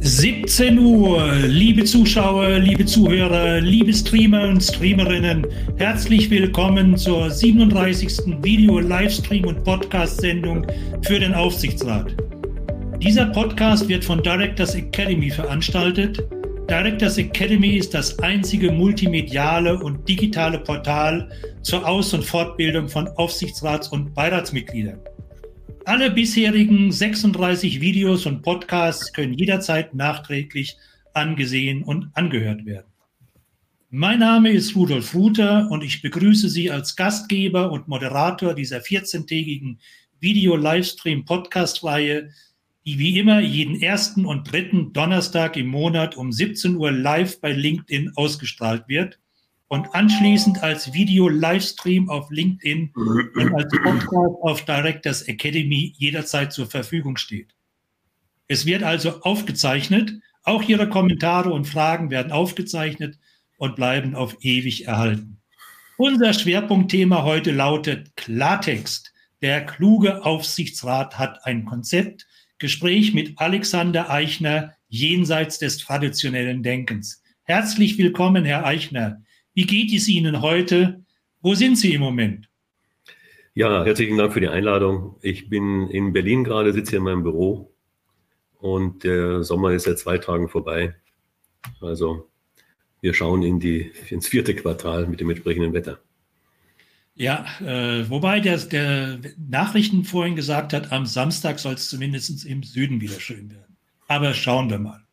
17 Uhr, liebe Zuschauer, liebe Zuhörer, liebe Streamer und Streamerinnen, herzlich willkommen zur 37. Video-, Livestream- und Podcast-Sendung für den Aufsichtsrat. Dieser Podcast wird von Directors Academy veranstaltet. Directors Academy ist das einzige multimediale und digitale Portal zur Aus- und Fortbildung von Aufsichtsrats- und Beiratsmitgliedern. Alle bisherigen 36 Videos und Podcasts können jederzeit nachträglich angesehen und angehört werden. Mein Name ist Rudolf Ruther und ich begrüße Sie als Gastgeber und Moderator dieser 14-tägigen Video-Livestream-Podcast-Reihe, die wie immer jeden ersten und dritten Donnerstag im Monat um 17 Uhr live bei LinkedIn ausgestrahlt wird und anschließend als Video-Livestream auf LinkedIn und als Podcast auf Directors Academy jederzeit zur Verfügung steht. Es wird also aufgezeichnet. Auch Ihre Kommentare und Fragen werden aufgezeichnet und bleiben auf ewig erhalten. Unser Schwerpunktthema heute lautet Klartext. Der kluge Aufsichtsrat hat ein Konzept. Gespräch mit Alexander Eichner jenseits des traditionellen Denkens. Herzlich willkommen, Herr Eichner. Wie geht es Ihnen heute? Wo sind Sie im Moment? Ja, herzlichen Dank für die Einladung. Ich bin in Berlin gerade, sitze hier in meinem Büro und der Sommer ist seit zwei Tagen vorbei. Also wir schauen in die, ins vierte Quartal mit dem entsprechenden Wetter. Ja, äh, wobei der, der Nachrichten vorhin gesagt hat, am Samstag soll es zumindest im Süden wieder schön werden. Aber schauen wir mal.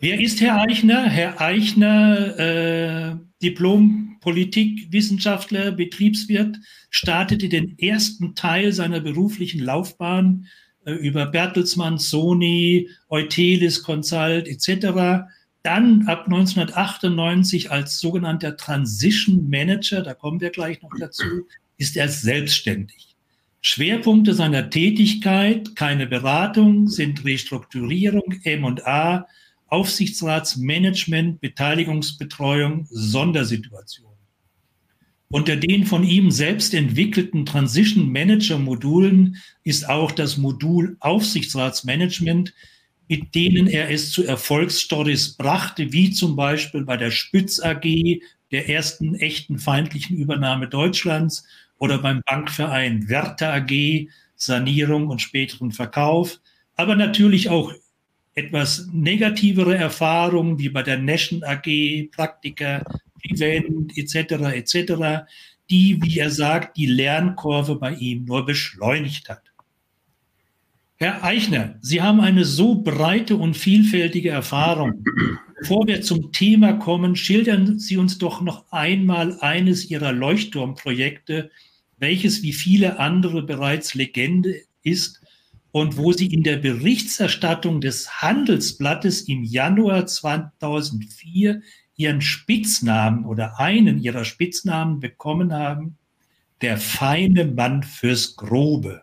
Wer ist Herr Eichner? Herr Eichner, äh, Diplom-Politikwissenschaftler, Betriebswirt, startete den ersten Teil seiner beruflichen Laufbahn äh, über Bertelsmann, Sony, Eutelis, Consult etc. Dann ab 1998 als sogenannter Transition Manager, da kommen wir gleich noch dazu, ist er selbstständig. Schwerpunkte seiner Tätigkeit, keine Beratung, sind Restrukturierung, M&A, Aufsichtsratsmanagement, Beteiligungsbetreuung, Sondersituationen. Unter den von ihm selbst entwickelten Transition Manager Modulen ist auch das Modul Aufsichtsratsmanagement, mit denen er es zu Erfolgsstories brachte, wie zum Beispiel bei der Spitz AG, der ersten echten feindlichen Übernahme Deutschlands oder beim Bankverein Werther AG, Sanierung und späteren Verkauf, aber natürlich auch etwas negativere Erfahrungen wie bei der Nation AG, Praktika, Event etc. etc., die, wie er sagt, die Lernkurve bei ihm nur beschleunigt hat. Herr Eichner, Sie haben eine so breite und vielfältige Erfahrung. Bevor wir zum Thema kommen, schildern Sie uns doch noch einmal eines Ihrer Leuchtturmprojekte, welches wie viele andere bereits Legende ist und wo sie in der Berichterstattung des Handelsblattes im Januar 2004 ihren Spitznamen oder einen ihrer Spitznamen bekommen haben, der feine Mann fürs Grobe.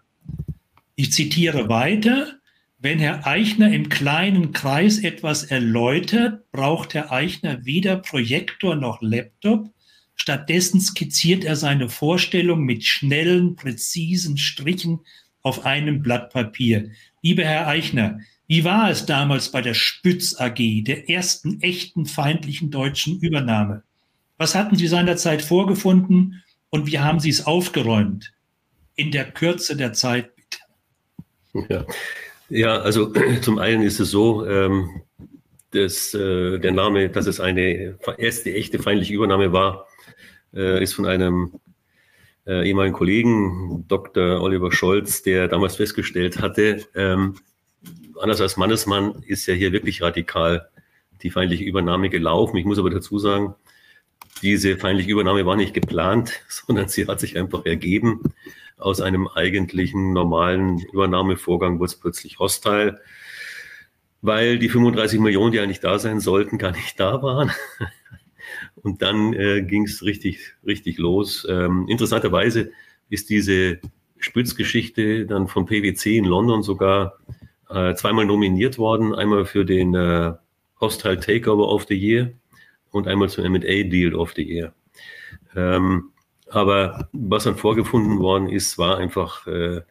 Ich zitiere weiter, wenn Herr Eichner im kleinen Kreis etwas erläutert, braucht Herr Eichner weder Projektor noch Laptop, stattdessen skizziert er seine Vorstellung mit schnellen, präzisen Strichen auf einem Blatt Papier. Lieber Herr Eichner, wie war es damals bei der Spütz AG, der ersten echten feindlichen deutschen Übernahme? Was hatten Sie seinerzeit vorgefunden und wie haben Sie es aufgeräumt? In der Kürze der Zeit, bitte. Ja, ja also zum einen ist es so, ähm, dass äh, der Name, dass es eine erste echte feindliche Übernahme war, äh, ist von einem äh, ehemaligen Kollegen, Dr. Oliver Scholz, der damals festgestellt hatte, ähm, anders als Mannesmann ist ja hier wirklich radikal die feindliche Übernahme gelaufen. Ich muss aber dazu sagen, diese feindliche Übernahme war nicht geplant, sondern sie hat sich einfach ergeben. Aus einem eigentlichen normalen Übernahmevorgang wurde es plötzlich hostile. weil die 35 Millionen, die eigentlich da sein sollten, gar nicht da waren. Und dann äh, ging es richtig, richtig los. Ähm, interessanterweise ist diese Spützgeschichte dann von PwC in London sogar äh, zweimal nominiert worden. Einmal für den äh, Hostile Takeover of the Year und einmal zum M&A Deal of the Year. Ähm, aber was dann vorgefunden worden ist, war einfach äh,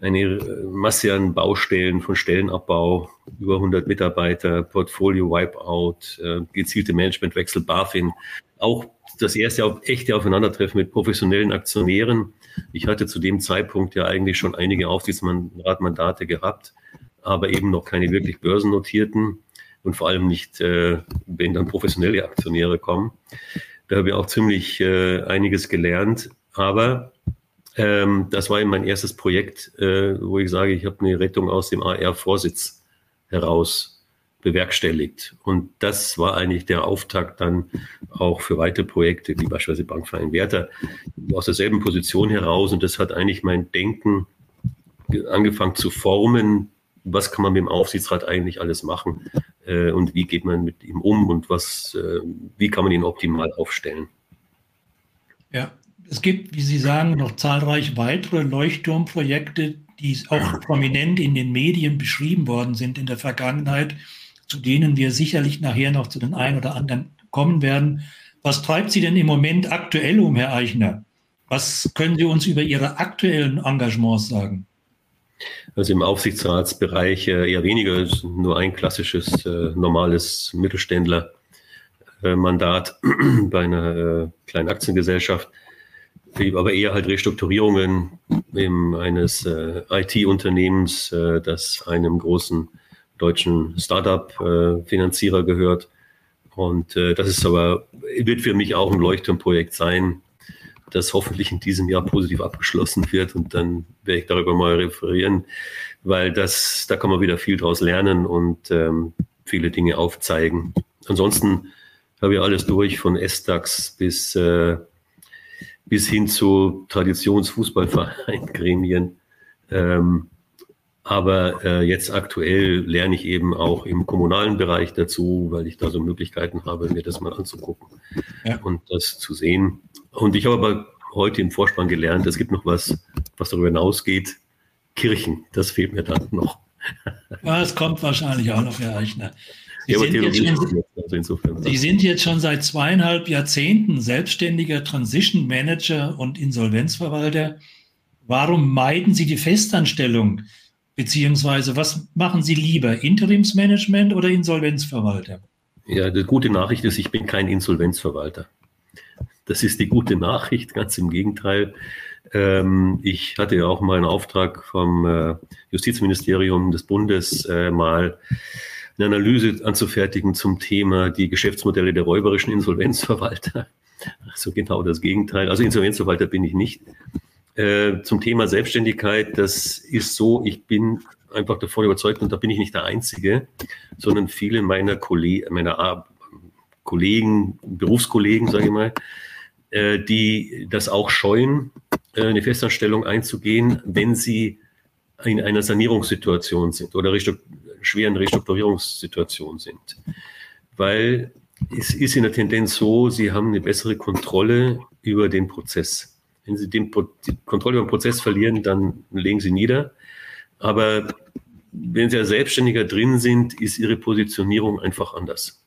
eine äh, Masse an Baustellen von Stellenabbau, über 100 Mitarbeiter, Portfolio Wipeout, äh, gezielte Managementwechsel, BaFin, auch das erste echte Aufeinandertreffen mit professionellen Aktionären. Ich hatte zu dem Zeitpunkt ja eigentlich schon einige Aufsichtsratmandate gehabt, aber eben noch keine wirklich börsennotierten und vor allem nicht, äh, wenn dann professionelle Aktionäre kommen. Da habe ich auch ziemlich einiges gelernt. Aber ähm, das war eben mein erstes Projekt, äh, wo ich sage, ich habe eine Rettung aus dem AR-Vorsitz heraus bewerkstelligt. Und das war eigentlich der Auftakt dann auch für weitere Projekte, wie beispielsweise Bankverein Werther, aus derselben Position heraus. Und das hat eigentlich mein Denken angefangen zu formen. Was kann man mit dem Aufsichtsrat eigentlich alles machen? äh, und wie geht man mit ihm um und was, äh, wie kann man ihn optimal aufstellen. Ja, es gibt, wie Sie sagen, noch zahlreich weitere Leuchtturmprojekte, die auch prominent in den Medien beschrieben worden sind in der Vergangenheit, zu denen wir sicherlich nachher noch zu den einen oder anderen kommen werden. Was treibt Sie denn im Moment aktuell um, Herr Eichner? Was können Sie uns über Ihre aktuellen Engagements sagen? Also im Aufsichtsratsbereich äh, eher weniger, nur ein klassisches, äh, normales Mittelständler-Mandat bei einer äh, kleinen Aktiengesellschaft, aber eher halt Restrukturierungen eines IT-Unternehmens, das einem großen deutschen Startup-Finanzierer gehört. Und das ist aber, wird für mich auch ein Leuchtturmprojekt sein, das hoffentlich in diesem Jahr positiv abgeschlossen wird. Und dann werde ich darüber mal referieren, weil das, da kann man wieder viel draus lernen und ähm, viele Dinge aufzeigen. Ansonsten habe ich alles durch, von S-DAX bis, äh, bis hin zu Traditionsfußballverein, Gremien. Ähm, aber äh, jetzt aktuell lerne ich eben auch im kommunalen Bereich dazu, weil ich da so Möglichkeiten habe, mir das mal anzugucken ja. und das zu sehen. Und ich habe aber heute im Vorspann gelernt, es gibt noch was, was darüber hinausgeht. Kirchen, das fehlt mir dann noch. Ja, es kommt wahrscheinlich auch noch, Herr Eichner. Sie, ja, sind jetzt schon, also Sie sind jetzt schon seit zweieinhalb Jahrzehnten selbstständiger Transition Manager und Insolvenzverwalter. Warum meiden Sie die Festanstellung? Beziehungsweise was machen Sie lieber, Interimsmanagement oder Insolvenzverwalter? Ja, die gute Nachricht ist, ich bin kein Insolvenzverwalter. Das ist die gute Nachricht, ganz im Gegenteil. Ähm, ich hatte ja auch mal einen Auftrag vom äh, Justizministerium des Bundes, äh, mal eine Analyse anzufertigen zum Thema die Geschäftsmodelle der räuberischen Insolvenzverwalter. Also genau das Gegenteil. Also Insolvenzverwalter bin ich nicht. Äh, zum Thema Selbstständigkeit, das ist so, ich bin einfach davon überzeugt, und da bin ich nicht der Einzige, sondern viele meiner, Kolle meiner Kollegen, Berufskollegen, sage ich mal, äh, die das auch scheuen, äh, eine Festanstellung einzugehen, wenn sie in einer Sanierungssituation sind oder Restru schweren Restrukturierungssituation sind. Weil es ist in der Tendenz so, sie haben eine bessere Kontrolle über den Prozess. Wenn sie den, die Kontrolle über den Prozess verlieren, dann legen sie nieder. Aber wenn sie als Selbstständiger drin sind, ist ihre Positionierung einfach anders.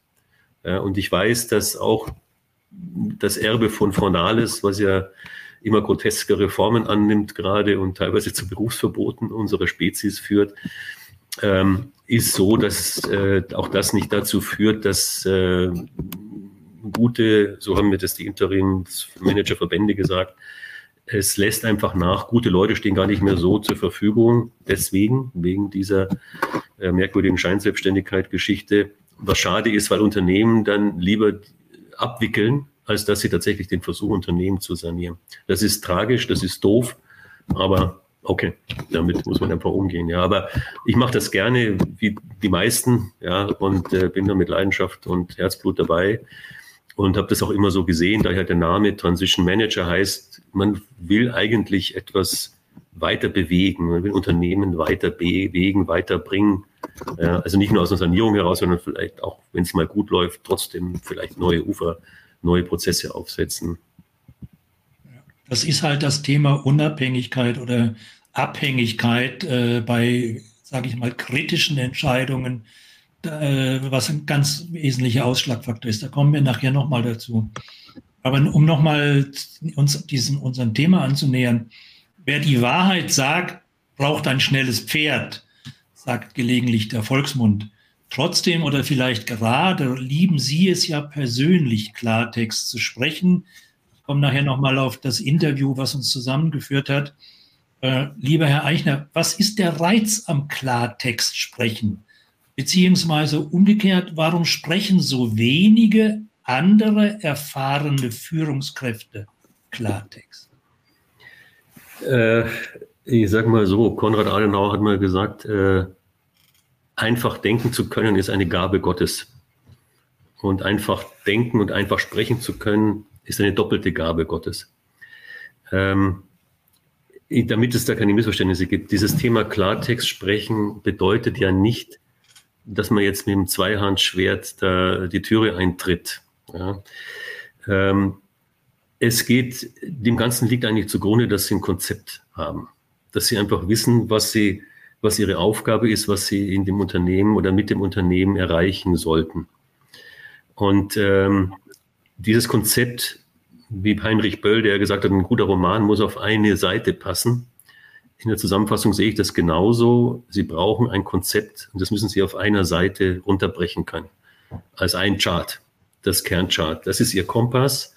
Ja, und ich weiß, dass auch das Erbe von Fornales, was ja immer groteske Reformen annimmt gerade und teilweise zu Berufsverboten unserer Spezies führt, ähm, ist so, dass äh, auch das nicht dazu führt, dass äh, gute, so haben mir das die Interimsmanagerverbände gesagt, es lässt einfach nach, gute Leute stehen gar nicht mehr so zur Verfügung, deswegen, wegen dieser äh, merkwürdigen Scheinselbstständigkeit-Geschichte, was schade ist, weil Unternehmen dann lieber abwickeln, als dass sie tatsächlich den Versuch unternehmen zu sanieren. Das ist tragisch, das ist doof, aber okay, damit muss man einfach umgehen. Ja, aber ich mache das gerne, wie die meisten, ja, und äh, bin da mit Leidenschaft und Herzblut dabei und habe das auch immer so gesehen, daher der Name Transition Manager heißt, man will eigentlich etwas weiter bewegen, man will Unternehmen weiter bewegen, weiterbringen. bringen Ja, also nicht nur aus einer Sanierung heraus, sondern vielleicht auch, wenn es mal gut läuft, trotzdem vielleicht neue Ufer, neue Prozesse aufsetzen. Das ist halt das Thema Unabhängigkeit oder Abhängigkeit äh, bei, sage ich mal, kritischen Entscheidungen, äh, was ein ganz wesentlicher Ausschlagfaktor ist. Da kommen wir nachher nochmal dazu. Aber um nochmal uns diesem, unserem Thema anzunähern, wer die Wahrheit sagt, braucht ein schnelles Pferd, sagt gelegentlich der Volksmund. Trotzdem oder vielleicht gerade lieben Sie es ja persönlich, Klartext zu sprechen. Komme nachher nochmal auf das Interview, was uns zusammengeführt hat. Äh, lieber Herr Eichner, was ist der Reiz am Klartext sprechen? Beziehungsweise umgekehrt, warum sprechen so wenige andere erfahrene Führungskräfte Klartext? Äh, ich sage mal so, Konrad Adenauer hat mal gesagt, äh, einfach denken zu können ist eine Gabe Gottes. Und einfach denken und einfach sprechen zu können ist eine doppelte Gabe Gottes. Ähm, damit es da keine Missverständnisse gibt, dieses Thema Klartext sprechen bedeutet ja nicht, dass man jetzt mit dem Zweihandschwert da die Türe eintritt. Ja. Ähm, es geht, dem Ganzen liegt eigentlich zugrunde, dass sie ein Konzept haben, dass sie einfach wissen, was sie, was ihre Aufgabe ist, was sie in dem Unternehmen oder mit dem Unternehmen erreichen sollten. Und ähm, dieses Konzept, wie Heinrich Böll, der gesagt hat, ein guter Roman muss auf eine Seite passen. In der Zusammenfassung sehe ich das genauso. Sie brauchen ein Konzept und das müssen Sie auf einer Seite runterbrechen können. Als ein Chart, das Kernchart. Das ist Ihr Kompass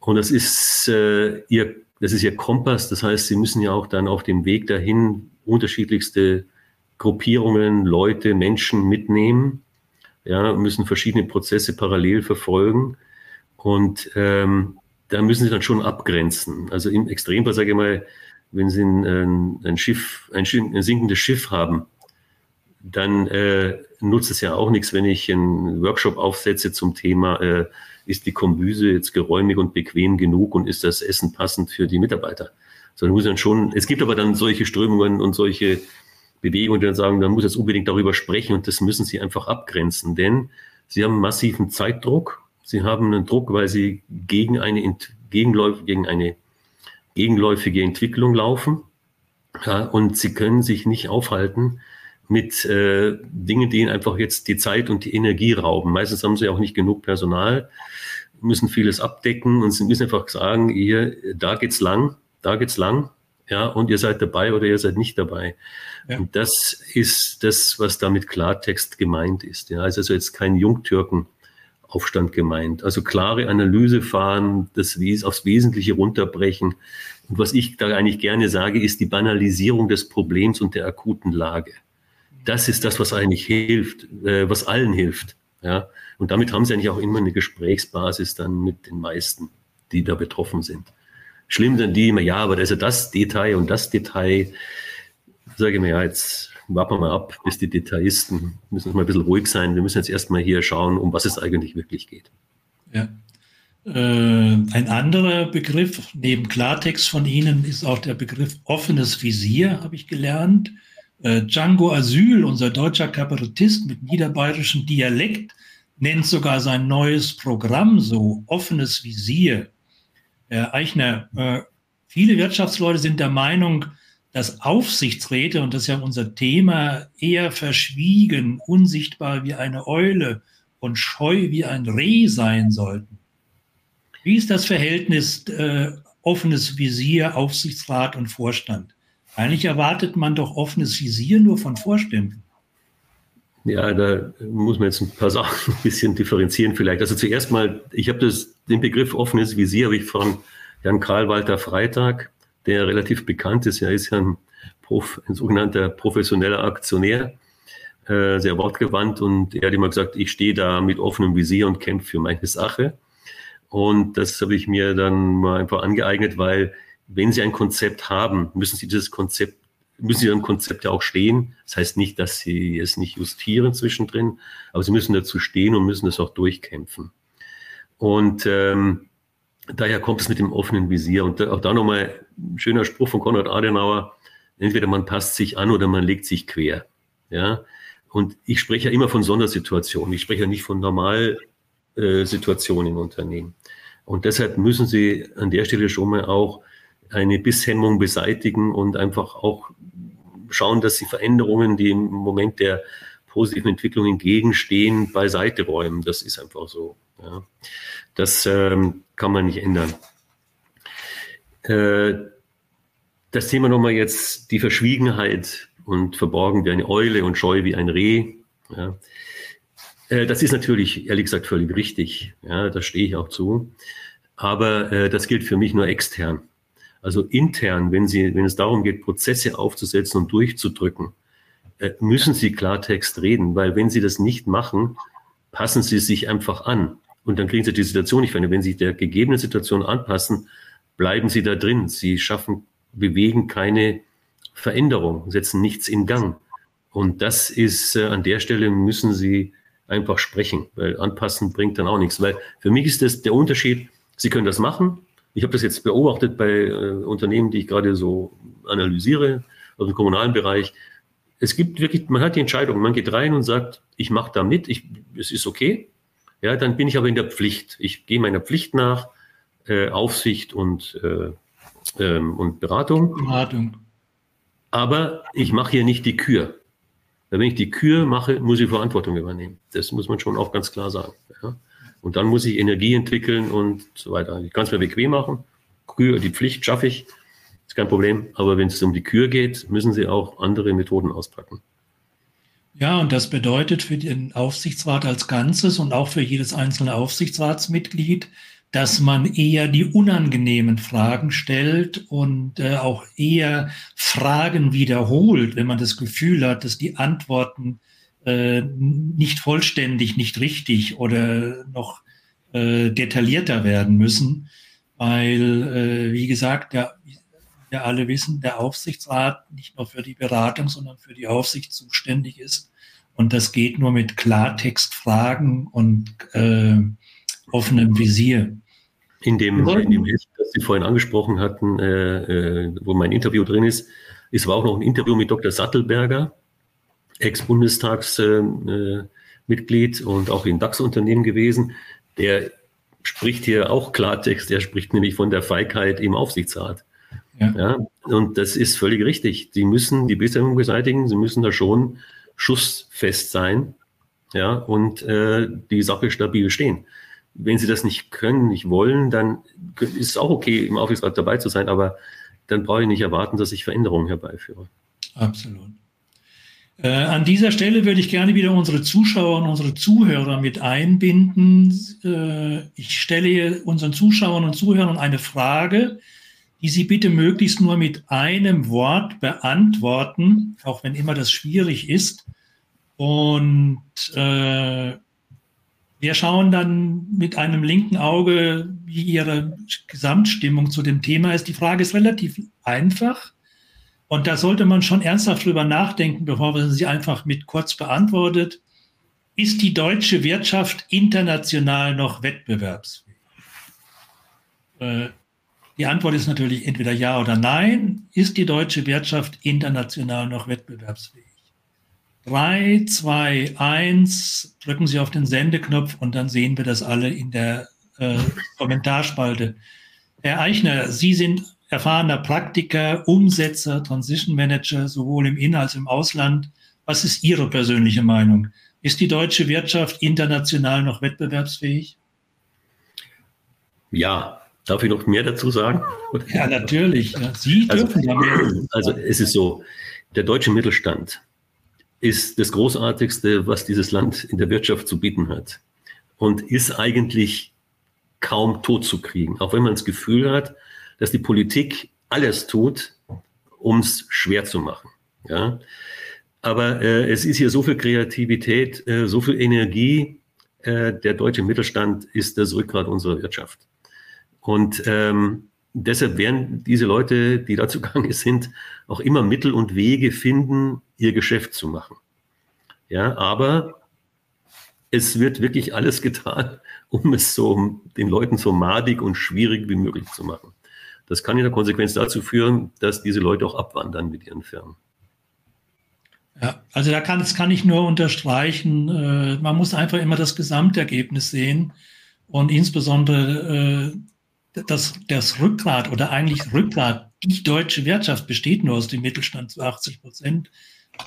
und das ist, äh, Ihr, das ist Ihr Kompass. Das heißt, Sie müssen ja auch dann auf dem Weg dahin unterschiedlichste Gruppierungen, Leute, Menschen mitnehmen. Ja, müssen verschiedene Prozesse parallel verfolgen. Und ähm, da müssen Sie dann schon abgrenzen. Also im Extremfall, sage ich mal, wenn Sie ein, ein Schiff, ein, ein, sinkendes Schiff haben, dann äh, nutzt es ja auch nichts, wenn ich einen Workshop aufsetze zum Thema, äh, ist die Kombüse jetzt geräumig und bequem genug und ist das Essen passend für die Mitarbeiter? Sondern muss dann schon, es gibt aber dann solche Strömungen und solche Bewegungen, die dann sagen, man muss jetzt unbedingt darüber sprechen und das müssen sie einfach abgrenzen, denn sie haben massiven Zeitdruck, sie haben einen Druck, weil sie gegen eine, Gegenläuf, gegen eine gegenläufige Entwicklung laufen. Ja, und sie können sich nicht aufhalten mit äh, Dingen, die ihnen einfach jetzt die Zeit und die Energie rauben. Meistens haben sie auch nicht genug Personal, müssen vieles abdecken und sie müssen einfach sagen, hier, da geht's lang, da geht's lang, ja, und ihr seid dabei oder ihr seid nicht dabei. Ja. Und das ist das, was da mit Klartext gemeint ist. Ja, also jetzt kein Jungtürken Aufstand gemeint. Also klare Analyse fahren, das aufs Wesentliche runterbrechen. Und was ich da eigentlich gerne sage, ist die Banalisierung des Problems und der akuten Lage. Das ist das, was eigentlich hilft, äh, was allen hilft. Ja? Und damit haben sie eigentlich auch immer eine Gesprächsbasis dann mit den meisten, die da betroffen sind. Schlimm dann die immer, ja, aber da ist ja das Detail und das Detail. Sage ich mir, ja, jetzt warten wir mal ab, bis die Detailisten müssen mal ein bisschen ruhig sein. Wir müssen jetzt erstmal hier schauen, um was es eigentlich wirklich geht. Ja. Äh, ein anderer Begriff neben Klartext von Ihnen ist auch der Begriff offenes Visier, habe ich gelernt. Äh, Django Asyl, unser deutscher Kabarettist mit niederbayerischem Dialekt, nennt sogar sein neues Programm so, offenes Visier. Herr Eichner, äh, viele Wirtschaftsleute sind der Meinung, dass Aufsichtsräte, und das ist ja unser Thema, eher verschwiegen, unsichtbar wie eine Eule und scheu wie ein Reh sein sollten. Wie ist das Verhältnis äh, offenes Visier, Aufsichtsrat und Vorstand? Eigentlich erwartet man doch offenes Visier nur von Vorständen. Ja, da muss man jetzt ein paar Sachen ein bisschen differenzieren vielleicht. Also zuerst mal, ich habe den Begriff offenes Visier, habe ich von Jan Karl Walter Freitag der relativ bekannt ist. Er ist ja ein, Prof, ein sogenannter professioneller Aktionär, äh, sehr wortgewandt und er hat immer gesagt, ich stehe da mit offenem Visier und kämpfe für meine Sache. Und das habe ich mir dann mal einfach angeeignet, weil wenn Sie ein Konzept haben, müssen Sie dieses Konzept, müssen Sie am Konzept ja auch stehen. Das heißt nicht, dass Sie es nicht justieren zwischendrin, aber Sie müssen dazu stehen und müssen es auch durchkämpfen. Und ähm, daher kommt es mit dem offenen Visier. Und auch da nochmal ein schöner Spruch von Konrad Adenauer. Entweder man passt sich an oder man legt sich quer. Ja. Und ich spreche ja immer von Sondersituationen. Ich spreche ja nicht von Normalsituationen äh, im Unternehmen. Und deshalb müssen Sie an der Stelle schon mal auch eine Bisshemmung beseitigen und einfach auch schauen, dass Sie Veränderungen, die im Moment der positiven Entwicklung entgegenstehen, beiseite räumen. Das ist einfach so. Ja. Das ähm, kann man nicht ändern. Äh, das Thema nochmal jetzt die Verschwiegenheit und verborgen wie eine Eule und scheu wie ein Reh. Ja. Äh, das ist natürlich, ehrlich gesagt, völlig richtig. Ja, da stehe ich auch zu. Aber äh, das gilt für mich nur extern. Also intern, wenn, Sie, wenn es darum geht, Prozesse aufzusetzen und durchzudrücken, äh, müssen Sie Klartext reden, weil wenn Sie das nicht machen, passen Sie sich einfach an. Und dann kriegen Sie die Situation nicht verändert. Wenn Sie der gegebenen Situation anpassen, bleiben Sie da drin. Sie schaffen, bewegen keine Veränderung, setzen nichts in Gang. Und das ist, äh, an der Stelle müssen Sie einfach sprechen, weil anpassen bringt dann auch nichts. Weil für mich ist das der Unterschied, Sie können das machen, ich habe das jetzt beobachtet bei äh, Unternehmen, die ich gerade so analysiere, also im kommunalen Bereich. Es gibt wirklich, man hat die Entscheidung, man geht rein und sagt, ich mache da mit, ich, es ist okay. Ja, dann bin ich aber in der Pflicht. Ich gehe meiner Pflicht nach, äh, Aufsicht und, äh, ähm, und Beratung. Beratung. Aber ich mache hier nicht die Kür. Wenn ich die Kür mache, muss ich Verantwortung übernehmen. Das muss man schon auch ganz klar sagen. Ja. Und dann muss ich Energie entwickeln und so weiter. Ich kann es mir bequem machen. Kür, die Pflicht schaffe ich, ist kein Problem. Aber wenn es um die Kür geht, müssen Sie auch andere Methoden auspacken. Ja, und das bedeutet für den Aufsichtsrat als Ganzes und auch für jedes einzelne Aufsichtsratsmitglied, dass man eher die unangenehmen Fragen stellt und äh, auch eher Fragen wiederholt, wenn man das Gefühl hat, dass die Antworten äh, nicht vollständig, nicht richtig oder noch äh, detaillierter werden müssen, weil, äh, wie gesagt, der, wir alle wissen, der Aufsichtsrat nicht nur für die Beratung, sondern für die Aufsicht zuständig ist. Und das geht nur mit Klartextfragen und äh, offenem Visier. In dem, in dem Heft, das Sie vorhin angesprochen hatten, äh, äh, wo mein Interview drin ist, ist war auch noch ein Interview mit Dr. Sattelberger, Ex-Bundestagsmitglied und auch in DAX-Unternehmen gewesen, der spricht hier auch Klartext, der spricht nämlich von der Feigheit im Aufsichtsrat. Ja. ja. und das ist völlig richtig. Sie müssen die Bisherung beseitigen, sie müssen da schon schussfest sein ja, und äh, die Sache stabil stehen. Wenn sie das nicht können, nicht wollen, dann ist es auch okay, im Aufsichtsrat dabei zu sein, aber dann brauche ich nicht erwarten, dass ich Veränderungen herbeiführe. Absolut. Äh, an dieser Stelle würde ich gerne wieder unsere Zuschauer und unsere Zuhörer mit einbinden. Äh, ich stelle unseren Zuschauern und Zuhörern eine Frage, die Sie bitte möglichst nur mit einem Wort beantworten, auch wenn immer das schwierig ist. Und äh, wir schauen dann mit einem linken Auge, wie Ihre Gesamtstimmung zu dem Thema ist. Die Frage ist relativ einfach. Und da sollte man schon ernsthaft drüber nachdenken, bevor man sie einfach mit kurz beantwortet. Ist die deutsche Wirtschaft international noch wettbewerbsfähig? Äh, die Antwort ist natürlich entweder ja oder nein. Ist die deutsche Wirtschaft international noch wettbewerbsfähig? Drei, zwei, eins, drücken Sie auf den Sendeknopf und dann sehen wir das alle in der äh, Kommentarspalte. Herr Eichner, Sie sind erfahrener Praktiker, Umsetzer, Transition Manager, sowohl im In- als auch im Ausland. Was ist Ihre persönliche Meinung? Ist die deutsche Wirtschaft international noch wettbewerbsfähig? Ja. Darf ich noch mehr dazu sagen? Ja, natürlich. Sie also, dürfen ja mehr. Also es ist so, der deutsche Mittelstand ist das Großartigste, was dieses Land in der Wirtschaft zu bieten hat. Und ist eigentlich kaum tot zu kriegen. Auch wenn man das Gefühl hat, dass die Politik alles tut, um es schwer zu machen. Ja? Aber äh, es ist hier so viel Kreativität, äh, so viel Energie. Äh, der deutsche Mittelstand ist das Rückgrat unserer Wirtschaft. Und ähm, deshalb werden diese Leute, die dazu gegangen sind, auch immer Mittel und Wege finden, ihr Geschäft zu machen. Ja, aber es wird wirklich alles getan, um es so den Leuten so madig und schwierig wie möglich zu machen. Das kann in der Konsequenz dazu führen, dass diese Leute auch abwandern mit ihren Firmen. Ja, also da kann, das kann ich nur unterstreichen. Äh, man muss einfach immer das Gesamtergebnis sehen und insbesondere äh, das, das Rückgrat oder eigentlich Rückgrat, die deutsche Wirtschaft besteht nur aus dem Mittelstand zu 80 Prozent.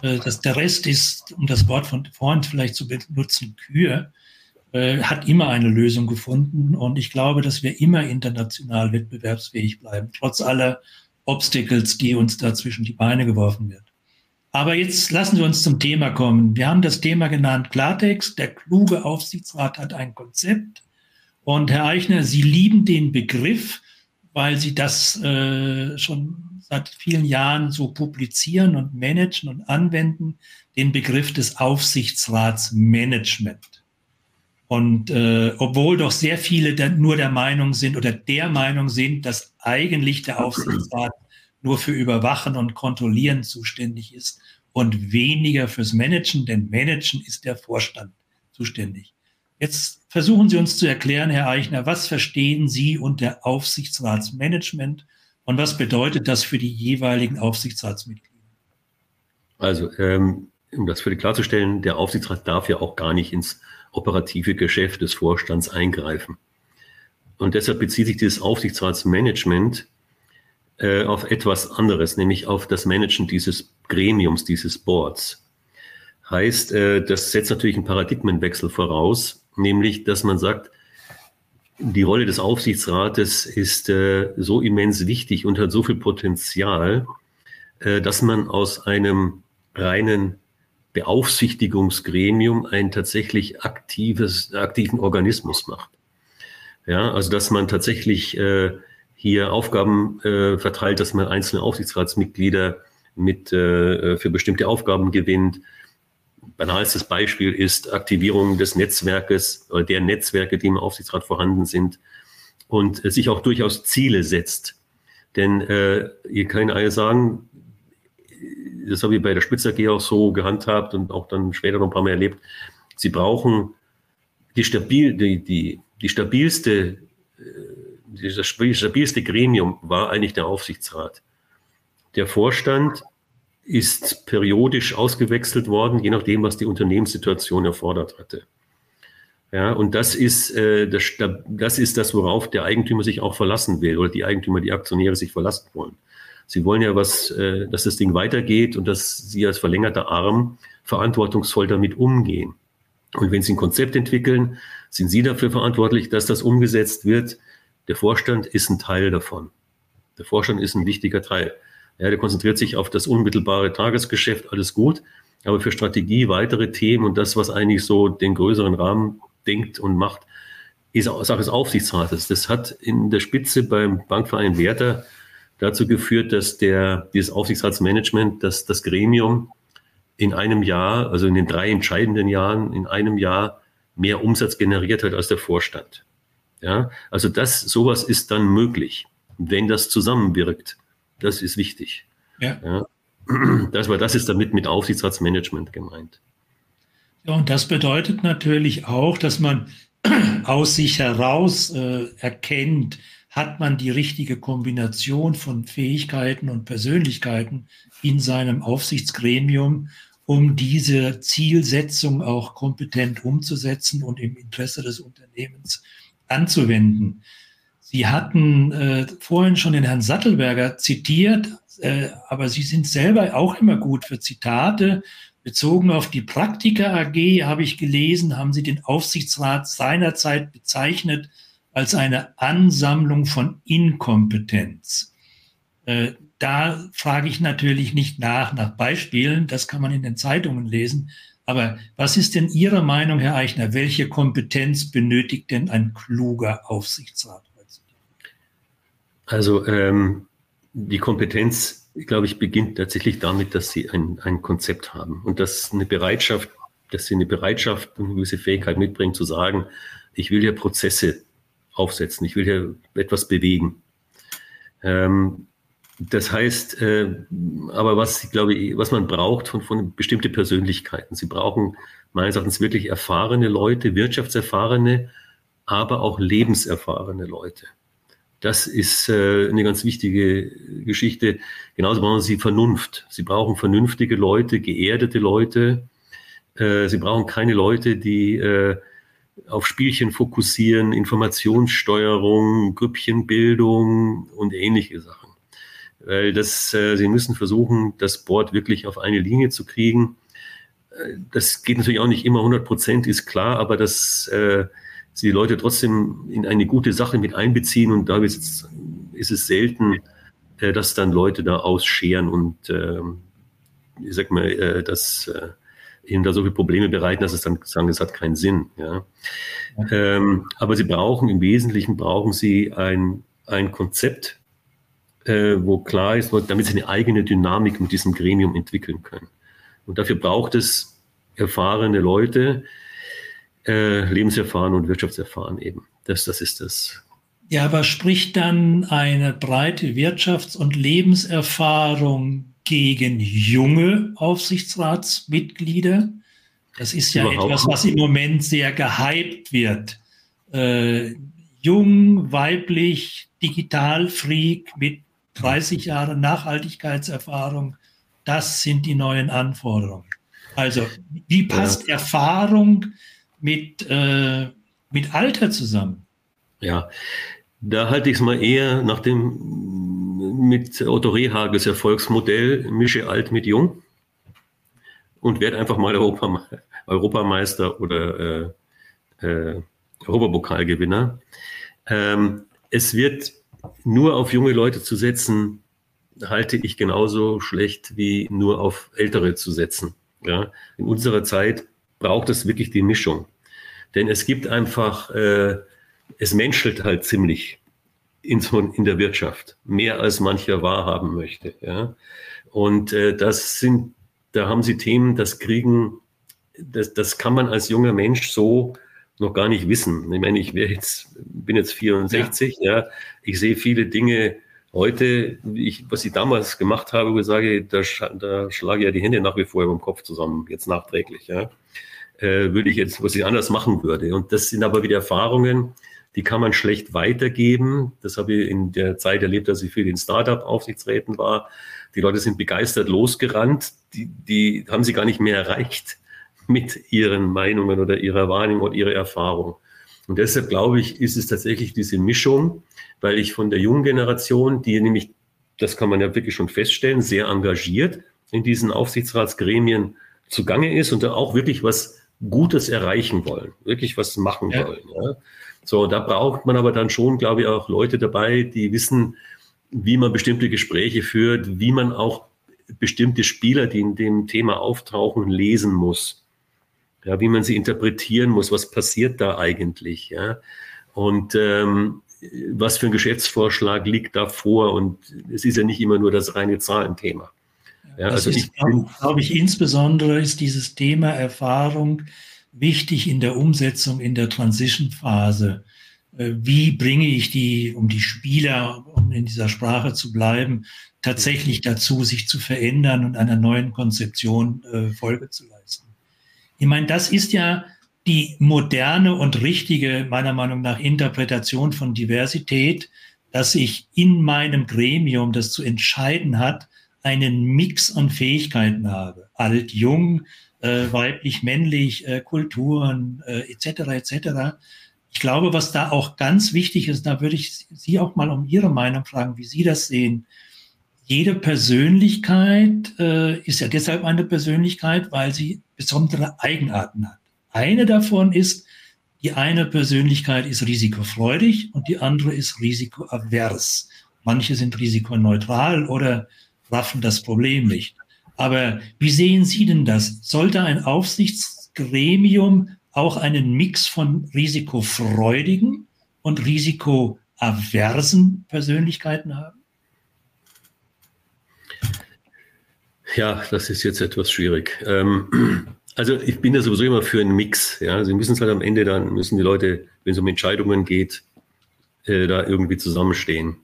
Äh, das, der Rest ist, um das Wort von vorhin vielleicht zu benutzen, Kühe, äh, hat immer eine Lösung gefunden. Und ich glaube, dass wir immer international wettbewerbsfähig bleiben, trotz aller Obstacles, die uns da zwischen die Beine geworfen wird. Aber jetzt lassen Sie uns zum Thema kommen. Wir haben das Thema genannt Klartext. Der kluge Aufsichtsrat hat ein Konzept. Und Herr Eichner, Sie lieben den Begriff, weil Sie das äh, schon seit vielen Jahren so publizieren und managen und anwenden, den Begriff des Aufsichtsratsmanagement. Und äh, obwohl doch sehr viele der, nur der Meinung sind oder der Meinung sind, dass eigentlich der Aufsichtsrat nur für Überwachen und Kontrollieren zuständig ist und weniger fürs Managen, denn Managen ist der Vorstand zuständig. Jetzt versuchen Sie uns zu erklären, Herr Eichner, was verstehen Sie unter Aufsichtsratsmanagement und was bedeutet das für die jeweiligen Aufsichtsratsmitglieder? Also, ähm, um das für die klarzustellen, der Aufsichtsrat darf ja auch gar nicht ins operative Geschäft des Vorstands eingreifen. Und deshalb bezieht sich dieses Aufsichtsratsmanagement äh, auf etwas anderes, nämlich auf das Managen dieses Gremiums, dieses Boards. Heißt, äh, das setzt natürlich einen Paradigmenwechsel voraus, nämlich, dass man sagt, die Rolle des Aufsichtsrates ist äh, so immens wichtig und hat so viel Potenzial, äh, dass man aus einem reinen Beaufsichtigungsgremium ein tatsächlich aktives, aktiven Organismus macht. Ja, also dass man tatsächlich äh, hier Aufgaben äh, verteilt, dass man einzelne Aufsichtsratsmitglieder mit äh, für bestimmte Aufgaben gewinnt. Banalstes Beispiel ist Aktivierung des Netzwerkes oder der Netzwerke, die im Aufsichtsrat vorhanden sind und äh, sich auch durchaus Ziele setzt. Denn äh, ihr kann ja sagen, das habe ich bei der Spitzer AG auch so gehandhabt und auch dann später noch ein paar Mal erlebt. Sie brauchen die, stabil, die, die, die stabilste äh, das stabilste Gremium war eigentlich der Aufsichtsrat. Der Vorstand ist periodisch ausgewechselt worden, je nachdem, was die Unternehmenssituation erfordert hatte. Ja, und das ist, äh, das, das ist das, worauf der Eigentümer sich auch verlassen will oder die Eigentümer, die Aktionäre sich verlassen wollen. Sie wollen ja was, äh, dass das Ding weitergeht und dass sie als verlängerter Arm verantwortungsvoll damit umgehen. Und wenn sie ein Konzept entwickeln, sind sie dafür verantwortlich, dass das umgesetzt wird. Der Vorstand ist ein Teil davon. Der Vorstand ist ein wichtiger Teil. Ja, der konzentriert sich auf das unmittelbare Tagesgeschäft, alles gut. Aber für Strategie, weitere Themen und das, was eigentlich so den größeren Rahmen denkt und macht, ist auch Sache des Aufsichtsrates. Das hat in der Spitze beim Bankverein Werther dazu geführt, dass der, dieses Aufsichtsratsmanagement, dass das Gremium in einem Jahr, also in den drei entscheidenden Jahren, in einem Jahr mehr Umsatz generiert hat als der Vorstand. Ja, also das, sowas ist dann möglich, wenn das zusammenwirkt. Das ist wichtig. Ja. ja. Das, war, das ist damit mit Aufsichtsratsmanagement gemeint. Ja, und das bedeutet natürlich auch, dass man aus sich heraus äh, erkennt, hat man die richtige Kombination von Fähigkeiten und Persönlichkeiten in seinem Aufsichtsgremium, um diese Zielsetzung auch kompetent umzusetzen und im Interesse des Unternehmens anzuwenden. Sie hatten äh, vorhin schon den Herrn Sattelberger zitiert, äh, aber Sie sind selber auch immer gut für Zitate. Bezogen auf die Praktiker AG habe ich gelesen, haben Sie den Aufsichtsrat seinerzeit bezeichnet als eine Ansammlung von Inkompetenz. Äh, da frage ich natürlich nicht nach, nach Beispielen, das kann man in den Zeitungen lesen, aber was ist denn Ihre Meinung, Herr Eichner? Welche Kompetenz benötigt denn ein kluger Aufsichtsrat? Also ähm, die Kompetenz, glaube ich, beginnt tatsächlich damit, dass Sie ein, ein Konzept haben und dass eine Bereitschaft, dass Sie eine Bereitschaft und eine gewisse Fähigkeit mitbringen, zu sagen, ich will hier Prozesse aufsetzen, ich will hier etwas bewegen. Ähm, das heißt, äh, aber was, glaube ich, was man braucht von, von bestimmte Persönlichkeiten. Sie brauchen meines Erachtens wirklich erfahrene Leute, wirtschaftserfahrene, aber auch lebenserfahrene Leute. Das ist äh, eine ganz wichtige Geschichte. Genauso brauchen sie Vernunft. Sie brauchen vernünftige Leute, geerdete Leute. Äh, sie brauchen keine Leute, die äh, auf Spielchen fokussieren, Informationssteuerung, Grüppchenbildung und ähnliche Sachen. Weil das, sie müssen versuchen, das Board wirklich auf eine Linie zu kriegen. Das geht natürlich auch nicht immer 100 Prozent, ist klar, aber dass äh, sie die Leute trotzdem in eine gute Sache mit einbeziehen und da ist, ist es selten, äh, dass dann Leute da ausscheren und äh, ich sag mal, äh, dass äh, ihnen da so viele Probleme bereiten, dass es dann sagen, es hat keinen Sinn. Ja. Ähm, aber sie brauchen im Wesentlichen brauchen sie ein, ein Konzept, äh, wo klar ist, damit sie eine eigene Dynamik mit diesem Gremium entwickeln können. Und dafür braucht es erfahrene Leute, äh, lebenserfahren und wirtschaftserfahren eben. Das, das ist das. Ja, aber spricht dann eine breite Wirtschafts- und Lebenserfahrung gegen junge Aufsichtsratsmitglieder? Das ist ja Überhaupt etwas, was im Moment sehr gehypt wird. Äh, jung, weiblich, digital Freak mit 30 Jahren Nachhaltigkeitserfahrung, das sind die neuen Anforderungen. Also wie passt ja. Erfahrung mit, äh, mit Alter zusammen? Ja, da halte ich es mal eher nach dem mit Otto Rehagels Erfolgsmodell, mische alt mit jung und werde einfach mal Europa, Europameister oder äh, äh, Europapokalgewinner. Ähm, es wird nur auf junge Leute zu setzen, halte ich genauso schlecht wie nur auf ältere zu setzen. Ja? In unserer Zeit braucht es wirklich die Mischung. Denn es gibt einfach, äh, es menschelt halt ziemlich in, in der Wirtschaft, mehr als mancher wahrhaben möchte. Ja? Und äh, das sind, da haben sie Themen, das kriegen, das, das kann man als junger Mensch so noch gar nicht wissen. Ich meine, ich jetzt, bin jetzt 64, ja. ja. Ich sehe viele Dinge heute, ich, was ich damals gemacht habe, wo ich sage, da, da schlage ich ja die Hände nach wie vor über dem Kopf zusammen, jetzt nachträglich, ja. Äh, würde ich jetzt, was ich anders machen würde. Und das sind aber wieder Erfahrungen, die kann man schlecht weitergeben. Das habe ich in der Zeit erlebt, als ich für den Startup-Aufsichtsräten war. Die Leute sind begeistert losgerannt. Die, die haben sie gar nicht mehr erreicht mit ihren Meinungen oder ihrer Wahrnehmung oder ihrer Erfahrung. Und deshalb glaube ich, ist es tatsächlich diese Mischung, weil ich von der jungen Generation, die nämlich, das kann man ja wirklich schon feststellen, sehr engagiert in diesen Aufsichtsratsgremien zugange ist und da auch wirklich was Gutes erreichen wollen, wirklich was machen ja. wollen. Ja. So, da braucht man aber dann schon, glaube ich, auch Leute dabei, die wissen, wie man bestimmte Gespräche führt, wie man auch bestimmte Spieler, die in dem Thema auftauchen, lesen muss ja, wie man sie interpretieren muss, was passiert da eigentlich, ja, und ähm, was für ein Geschäftsvorschlag liegt da vor und es ist ja nicht immer nur das reine Zahlenthema. Ja, also ist, ich glaube ich, insbesondere ist dieses Thema Erfahrung wichtig in der Umsetzung in der Transition-Phase. Äh, wie bringe ich die, um die Spieler, um in dieser Sprache zu bleiben, tatsächlich dazu, sich zu verändern und einer neuen Konzeption äh, Folge zu leisten? Ich meine, das ist ja die moderne und richtige, meiner Meinung nach, Interpretation von Diversität, dass ich in meinem Gremium, das zu entscheiden hat, einen Mix an Fähigkeiten habe. Alt, jung, äh, weiblich, männlich, äh, Kulturen, äh, etc. etc. Ich glaube, was da auch ganz wichtig ist, da würde ich Sie auch mal um Ihre Meinung fragen, wie Sie das sehen jede Persönlichkeit äh, ist ja deshalb eine Persönlichkeit, weil sie besondere Eigenarten hat. Eine davon ist, die eine Persönlichkeit ist risikofreudig und die andere ist risikoavers. Manche sind risikoneutral oder raffen das Problem nicht. Aber wie sehen Sie denn das? Sollte ein Aufsichtsgremium auch einen Mix von risikofreudigen und risikoaversen Persönlichkeiten haben? Ja, das ist jetzt etwas schwierig. Ähm, also ich bin ja sowieso immer für einen Mix. Ja, Sie müssen es halt am Ende dann müssen die Leute, wenn es um Entscheidungen geht, äh, da irgendwie zusammenstehen.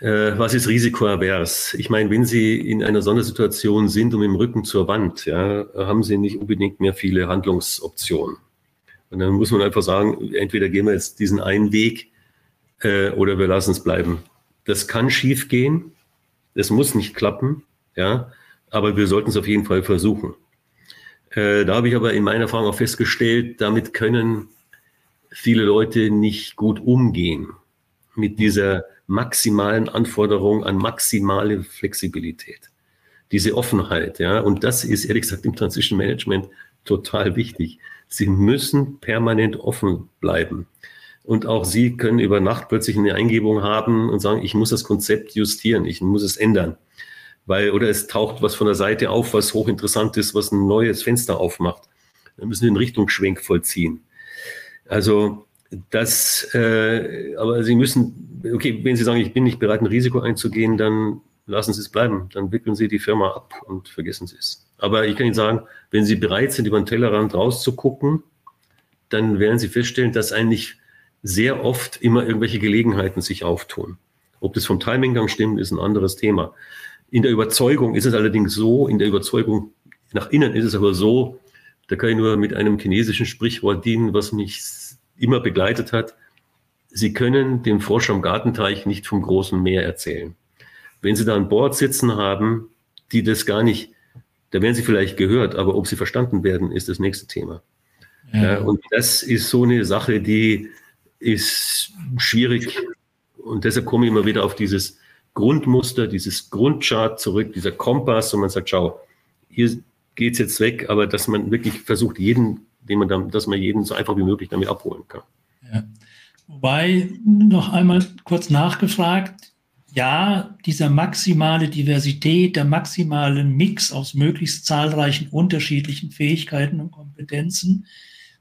Äh, was ist risikoavers? Ich meine, wenn Sie in einer Sondersituation sind und im Rücken zur Wand, ja, haben Sie nicht unbedingt mehr viele Handlungsoptionen. Und dann muss man einfach sagen, entweder gehen wir jetzt diesen einen Weg äh, oder wir lassen es bleiben. Das kann schief gehen, das muss nicht klappen, ja, aber wir sollten es auf jeden Fall versuchen. Äh, da habe ich aber in meiner Erfahrung auch festgestellt, damit können viele Leute nicht gut umgehen mit dieser maximalen Anforderung an maximale Flexibilität. Diese Offenheit, ja. Und das ist ehrlich gesagt im Transition Management total wichtig. Sie müssen permanent offen bleiben. Und auch Sie können über Nacht plötzlich eine Eingebung haben und sagen, ich muss das Konzept justieren, ich muss es ändern. Weil, oder es taucht was von der Seite auf, was hochinteressant ist, was ein neues Fenster aufmacht. Dann müssen wir einen Richtungsschwenk vollziehen. Also das, äh, aber Sie müssen, okay, wenn Sie sagen, ich bin nicht bereit, ein Risiko einzugehen, dann lassen Sie es bleiben. Dann wickeln Sie die Firma ab und vergessen Sie es. Aber ich kann Ihnen sagen, wenn Sie bereit sind, über den Tellerrand rauszugucken, dann werden Sie feststellen, dass eigentlich sehr oft immer irgendwelche Gelegenheiten sich auftun. Ob das vom Timinggang stimmt, ist ein anderes Thema. In der Überzeugung ist es allerdings so, in der Überzeugung nach innen ist es aber so, da kann ich nur mit einem chinesischen Sprichwort dienen, was mich immer begleitet hat. Sie können dem Forscher am Gartenteich nicht vom großen Meer erzählen. Wenn Sie da an Bord sitzen haben, die das gar nicht, da werden Sie vielleicht gehört, aber ob Sie verstanden werden, ist das nächste Thema. Ja. Ja, und das ist so eine Sache, die ist schwierig. Und deshalb komme ich immer wieder auf dieses Grundmuster, dieses Grundchart zurück, dieser Kompass, und man sagt, schau, hier geht es jetzt weg, aber dass man wirklich versucht, jeden, den man dann, dass man jeden so einfach wie möglich damit abholen kann. Ja. Wobei, noch einmal kurz nachgefragt, ja, dieser maximale Diversität, der maximale Mix aus möglichst zahlreichen unterschiedlichen Fähigkeiten und Kompetenzen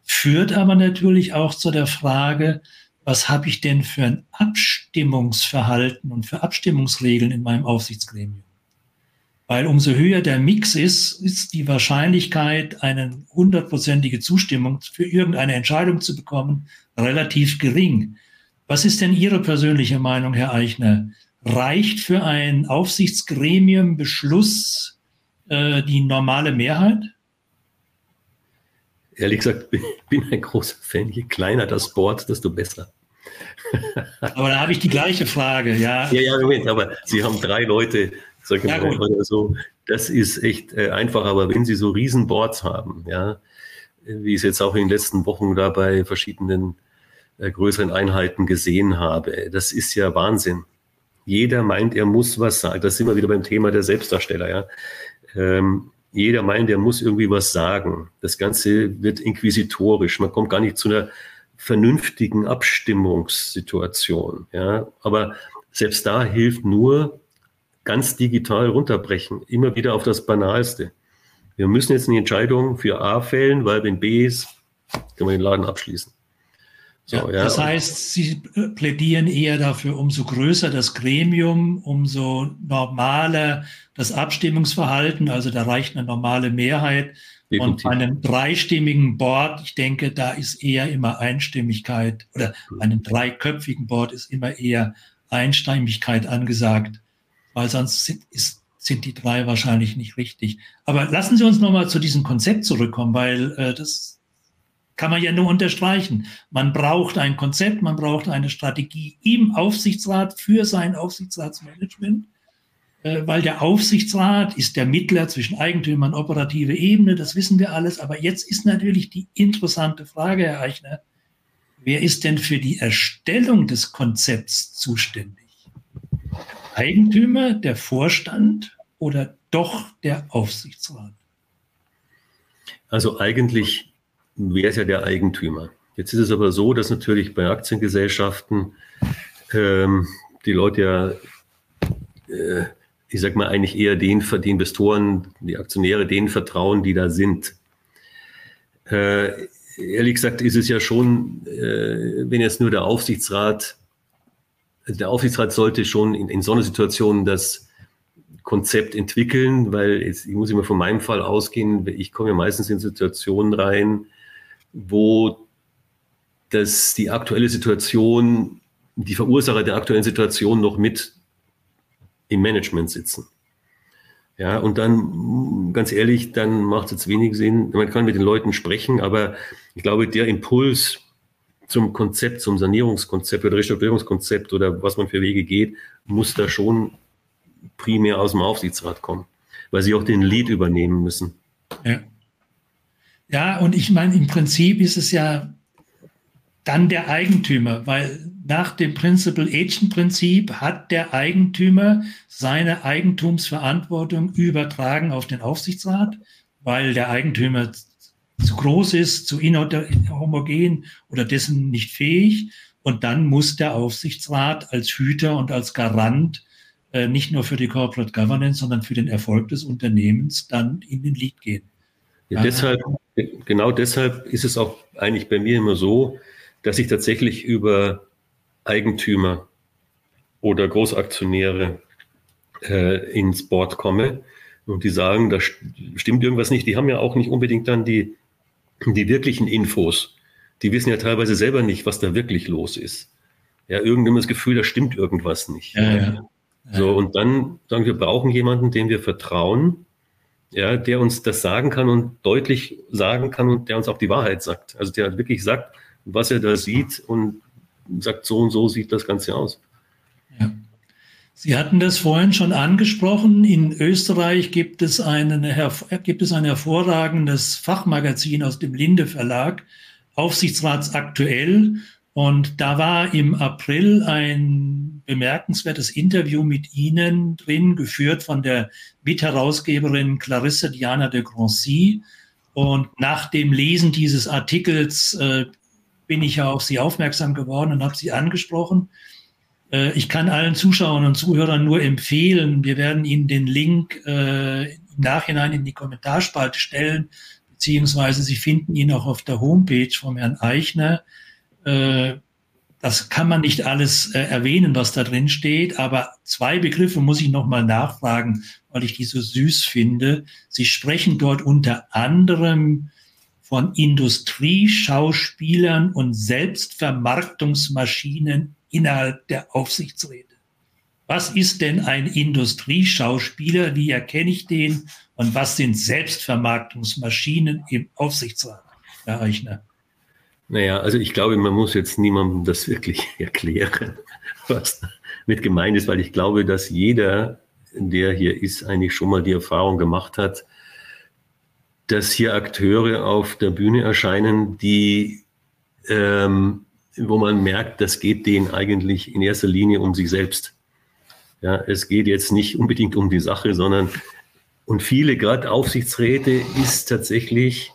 führt aber natürlich auch zu der Frage, was habe ich denn für ein Abstimmungsverhalten und für Abstimmungsregeln in meinem Aufsichtsgremium? Weil umso höher der Mix ist, ist die Wahrscheinlichkeit, eine hundertprozentige Zustimmung für irgendeine Entscheidung zu bekommen, relativ gering. Was ist denn Ihre persönliche Meinung, Herr Eichner? Reicht für ein Aufsichtsgremium Beschluss äh, die normale Mehrheit? Ehrlich gesagt, ich bin ein großer Fan. Je kleiner das Board, desto besser. Aber da habe ich die gleiche Frage, ja. Ja, ja, Moment, aber Sie haben drei Leute, sag ja, oder so. Das ist echt äh, einfach, aber wenn Sie so Riesenboards haben, ja, wie ich es jetzt auch in den letzten Wochen da bei verschiedenen äh, größeren Einheiten gesehen habe, das ist ja Wahnsinn. Jeder meint, er muss was sagen. Das sind wir wieder beim Thema der Selbstdarsteller, ja. Ähm, jeder meint, er muss irgendwie was sagen. Das Ganze wird inquisitorisch. Man kommt gar nicht zu einer vernünftigen Abstimmungssituation. Ja, aber selbst da hilft nur ganz digital runterbrechen, immer wieder auf das Banalste. Wir müssen jetzt eine Entscheidung für A fällen, weil wenn B ist, können wir den Laden abschließen. So, ja, ja. Das heißt, Sie plädieren eher dafür, umso größer das Gremium, umso normaler das Abstimmungsverhalten, also da reicht eine normale Mehrheit. Definitiv. Und bei einem dreistimmigen Board, ich denke, da ist eher immer Einstimmigkeit oder bei einem dreiköpfigen Board ist immer eher Einstimmigkeit angesagt, weil sonst sind, ist, sind die drei wahrscheinlich nicht richtig. Aber lassen Sie uns nochmal zu diesem Konzept zurückkommen, weil äh, das kann man ja nur unterstreichen. Man braucht ein Konzept, man braucht eine Strategie im Aufsichtsrat für sein Aufsichtsratsmanagement, äh, weil der Aufsichtsrat ist der Mittler zwischen Eigentümer und operative Ebene, das wissen wir alles. Aber jetzt ist natürlich die interessante Frage, Herr Eichner, wer ist denn für die Erstellung des Konzepts zuständig? Eigentümer, der Vorstand oder doch der Aufsichtsrat? Also eigentlich wäre es ja der Eigentümer. Jetzt ist es aber so, dass natürlich bei Aktiengesellschaften ähm, die Leute ja, äh, ich sag mal, eigentlich eher den, die Investoren, die Aktionäre denen vertrauen, die da sind. Äh, ehrlich gesagt ist es ja schon, äh, wenn jetzt nur der Aufsichtsrat, der Aufsichtsrat sollte schon in, in so einer Situation das Konzept entwickeln, weil jetzt, ich muss immer von meinem Fall ausgehen, ich komme ja meistens in Situationen rein, wo das die aktuelle Situation, die Verursacher der aktuellen Situation noch mit im Management sitzen. Ja, und dann, ganz ehrlich, dann macht es jetzt wenig Sinn. Man kann mit den Leuten sprechen, aber ich glaube, der Impuls zum Konzept, zum Sanierungskonzept oder Restrukturierungskonzept oder was man für Wege geht, muss da schon primär aus dem Aufsichtsrat kommen, weil sie auch den Lead übernehmen müssen. Ja, ja und ich meine, im Prinzip ist es ja dann der Eigentümer, weil nach dem Principal Agent Prinzip hat der Eigentümer seine Eigentumsverantwortung übertragen auf den Aufsichtsrat, weil der Eigentümer zu groß ist, zu inhomogen oder dessen nicht fähig. Und dann muss der Aufsichtsrat als Hüter und als Garant äh, nicht nur für die Corporate Governance, sondern für den Erfolg des Unternehmens dann in den Lead gehen. Ja, deshalb, genau deshalb ist es auch eigentlich bei mir immer so, dass ich tatsächlich über Eigentümer oder Großaktionäre äh, ins Board komme und die sagen, da stimmt irgendwas nicht. Die haben ja auch nicht unbedingt dann die, die wirklichen Infos. Die wissen ja teilweise selber nicht, was da wirklich los ist. Ja, irgendwann das Gefühl, da stimmt irgendwas nicht. Ja, ja. So, und dann sagen wir, brauchen jemanden, dem wir vertrauen, ja, der uns das sagen kann und deutlich sagen kann und der uns auch die Wahrheit sagt. Also der wirklich sagt, was er da sieht und sagt, so und so sieht das Ganze aus. Sie hatten das vorhin schon angesprochen. In Österreich gibt es, einen, gibt es ein hervorragendes Fachmagazin aus dem Linde Verlag, Aufsichtsratsaktuell. Und da war im April ein bemerkenswertes Interview mit Ihnen drin, geführt von der Mitherausgeberin Clarisse Diana de Grancy. Und nach dem Lesen dieses Artikels äh, bin ich ja auf Sie aufmerksam geworden und habe Sie angesprochen. Äh, ich kann allen Zuschauern und Zuhörern nur empfehlen, wir werden Ihnen den Link äh, im Nachhinein in die Kommentarspalte stellen, beziehungsweise Sie finden ihn auch auf der Homepage vom Herrn Eichner. Äh, das kann man nicht alles äh, erwähnen, was da drin steht, aber zwei Begriffe muss ich nochmal nachfragen, weil ich die so süß finde. Sie sprechen dort unter anderem von Industrieschauspielern und Selbstvermarktungsmaschinen innerhalb der Aufsichtsräte. Was ist denn ein Industrieschauspieler? Wie erkenne ich den? Und was sind Selbstvermarktungsmaschinen im Aufsichtsrat, Herr Eichner? Naja, also ich glaube, man muss jetzt niemandem das wirklich erklären, was mit gemeint ist, weil ich glaube, dass jeder, der hier ist, eigentlich schon mal die Erfahrung gemacht hat, dass hier Akteure auf der Bühne erscheinen, die, ähm, wo man merkt, das geht denen eigentlich in erster Linie um sich selbst. Ja, es geht jetzt nicht unbedingt um die Sache, sondern und viele, gerade Aufsichtsräte, ist tatsächlich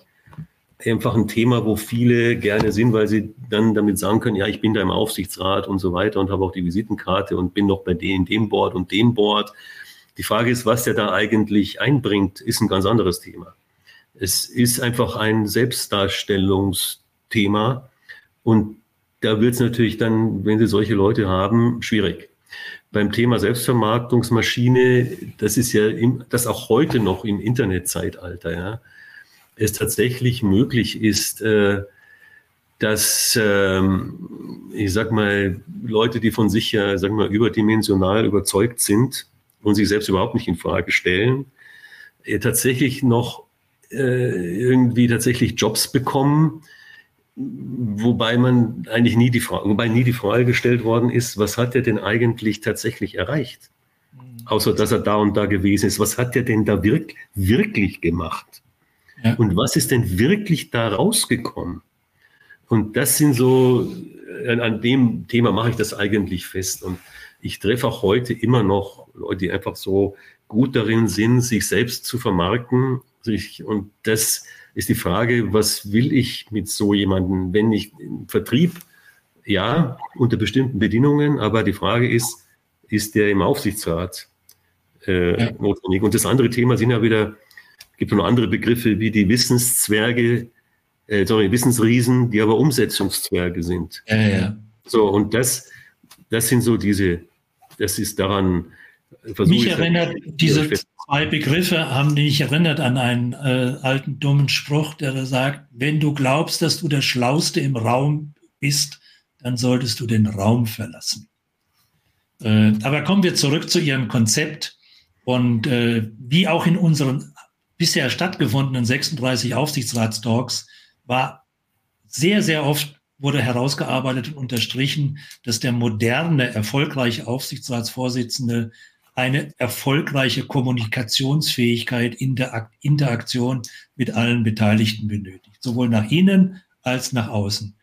einfach ein Thema, wo viele gerne sind, weil sie dann damit sagen können, ja, ich bin da im Aufsichtsrat und so weiter und habe auch die Visitenkarte und bin noch bei dem, dem Board und dem Board. Die Frage ist, was der da eigentlich einbringt, ist ein ganz anderes Thema. Es ist einfach ein Selbstdarstellungsthema und da wird es natürlich dann, wenn Sie solche Leute haben, schwierig. Beim Thema Selbstvermarktungsmaschine, das ist ja im, das auch heute noch im Internetzeitalter, ja, es tatsächlich möglich ist, äh, dass, ähm, ich sag mal, Leute, die von sich ja, sag mal, überdimensional überzeugt sind und sich selbst überhaupt nicht in Frage stellen, äh, tatsächlich noch äh, irgendwie tatsächlich Jobs bekommen, wobei man eigentlich nie die Frage, wobei nie die Frage gestellt worden ist, was hat er denn eigentlich tatsächlich erreicht? Mhm. Außer dass er da und da gewesen ist. Was hat er denn da wirk wirklich gemacht? Ja. Und was ist denn wirklich da rausgekommen? Und das sind so, an dem Thema mache ich das eigentlich fest. Und ich treffe auch heute immer noch Leute, die einfach so gut darin sind, sich selbst zu vermarkten sich, und das ist die Frage, was will ich mit so jemandem, wenn ich im Vertrieb, ja, unter bestimmten Bedingungen, aber die Frage ist, ist der im Aufsichtsrat äh, ja. notwendig? Und das andere Thema sind ja wieder, gibt noch andere Begriffe wie die Wissenszwerge, äh, sorry, Wissensriesen, die aber Umsetzungszwerge sind. Ja, ja. So, und das, das sind so diese, das ist daran, Mich erinnert diese zwei Begriffe haben mich erinnert an einen äh, alten dummen Spruch, der da sagt, wenn du glaubst, dass du der Schlauste im Raum bist, dann solltest du den Raum verlassen. Äh, aber kommen wir zurück zu Ihrem Konzept. Und äh, wie auch in unseren bisher stattgefundenen 36 Aufsichtsratstalks war sehr, sehr oft wurde herausgearbeitet und unterstrichen, dass der moderne, erfolgreiche Aufsichtsratsvorsitzende eine erfolgreiche Kommunikationsfähigkeit in der Interaktion mit allen Beteiligten benötigt, sowohl nach innen als nach außen.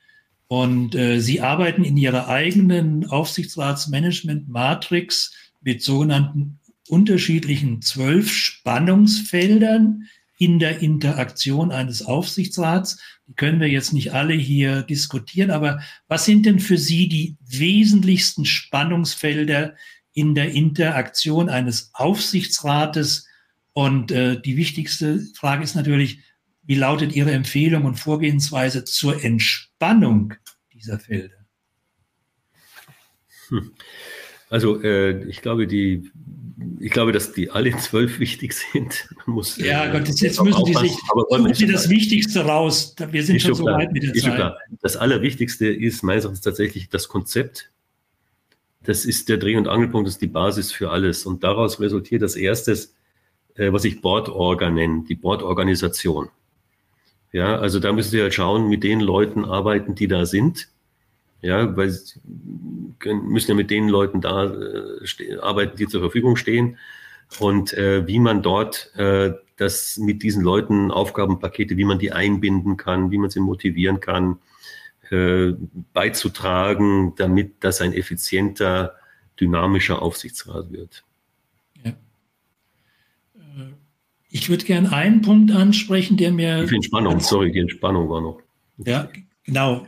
Und äh, sie arbeiten in ihrer eigenen Aufsichtsratsmanagement-Matrix mit sogenannten unterschiedlichen zwölf Spannungsfeldern in der Interaktion eines Aufsichtsrats. Die können wir jetzt nicht alle hier diskutieren, aber was sind denn für Sie die wesentlichsten Spannungsfelder in der Interaktion eines Aufsichtsrates. Und äh, die wichtigste Frage ist natürlich, wie lautet Ihre Empfehlung und Vorgehensweise zur Entspannung dieser Felder? Hm. Also äh, ich glaube, die, ich glaube, dass die alle zwölf wichtig sind. Man muss, ja, äh, Gott, jetzt, jetzt müssen Sie sich suchen Sie das Wichtigste raus. Wir sind schon so weit mit der Zeit. Das Allerwichtigste ist meines Erachtens tatsächlich das Konzept das ist der Dreh- und Angelpunkt, das ist die Basis für alles. Und daraus resultiert das erstes, äh, was ich Bordorga nenne, die Bordorganisation. Ja, also da müssen Sie halt schauen, mit den Leuten arbeiten, die da sind. Ja, weil Sie müssen ja mit den Leuten da äh, arbeiten, die zur Verfügung stehen. Und äh, wie man dort äh, das mit diesen Leuten Aufgabenpakete, wie man die einbinden kann, wie man sie motivieren kann, äh, beizutragen, damit das ein effizienter, dynamischer Aufsichtsrat wird. Ja. Äh, ich würde gerne einen Punkt ansprechen, der mir. Die Entspannung, sorry, die Entspannung war noch. Ja, genau.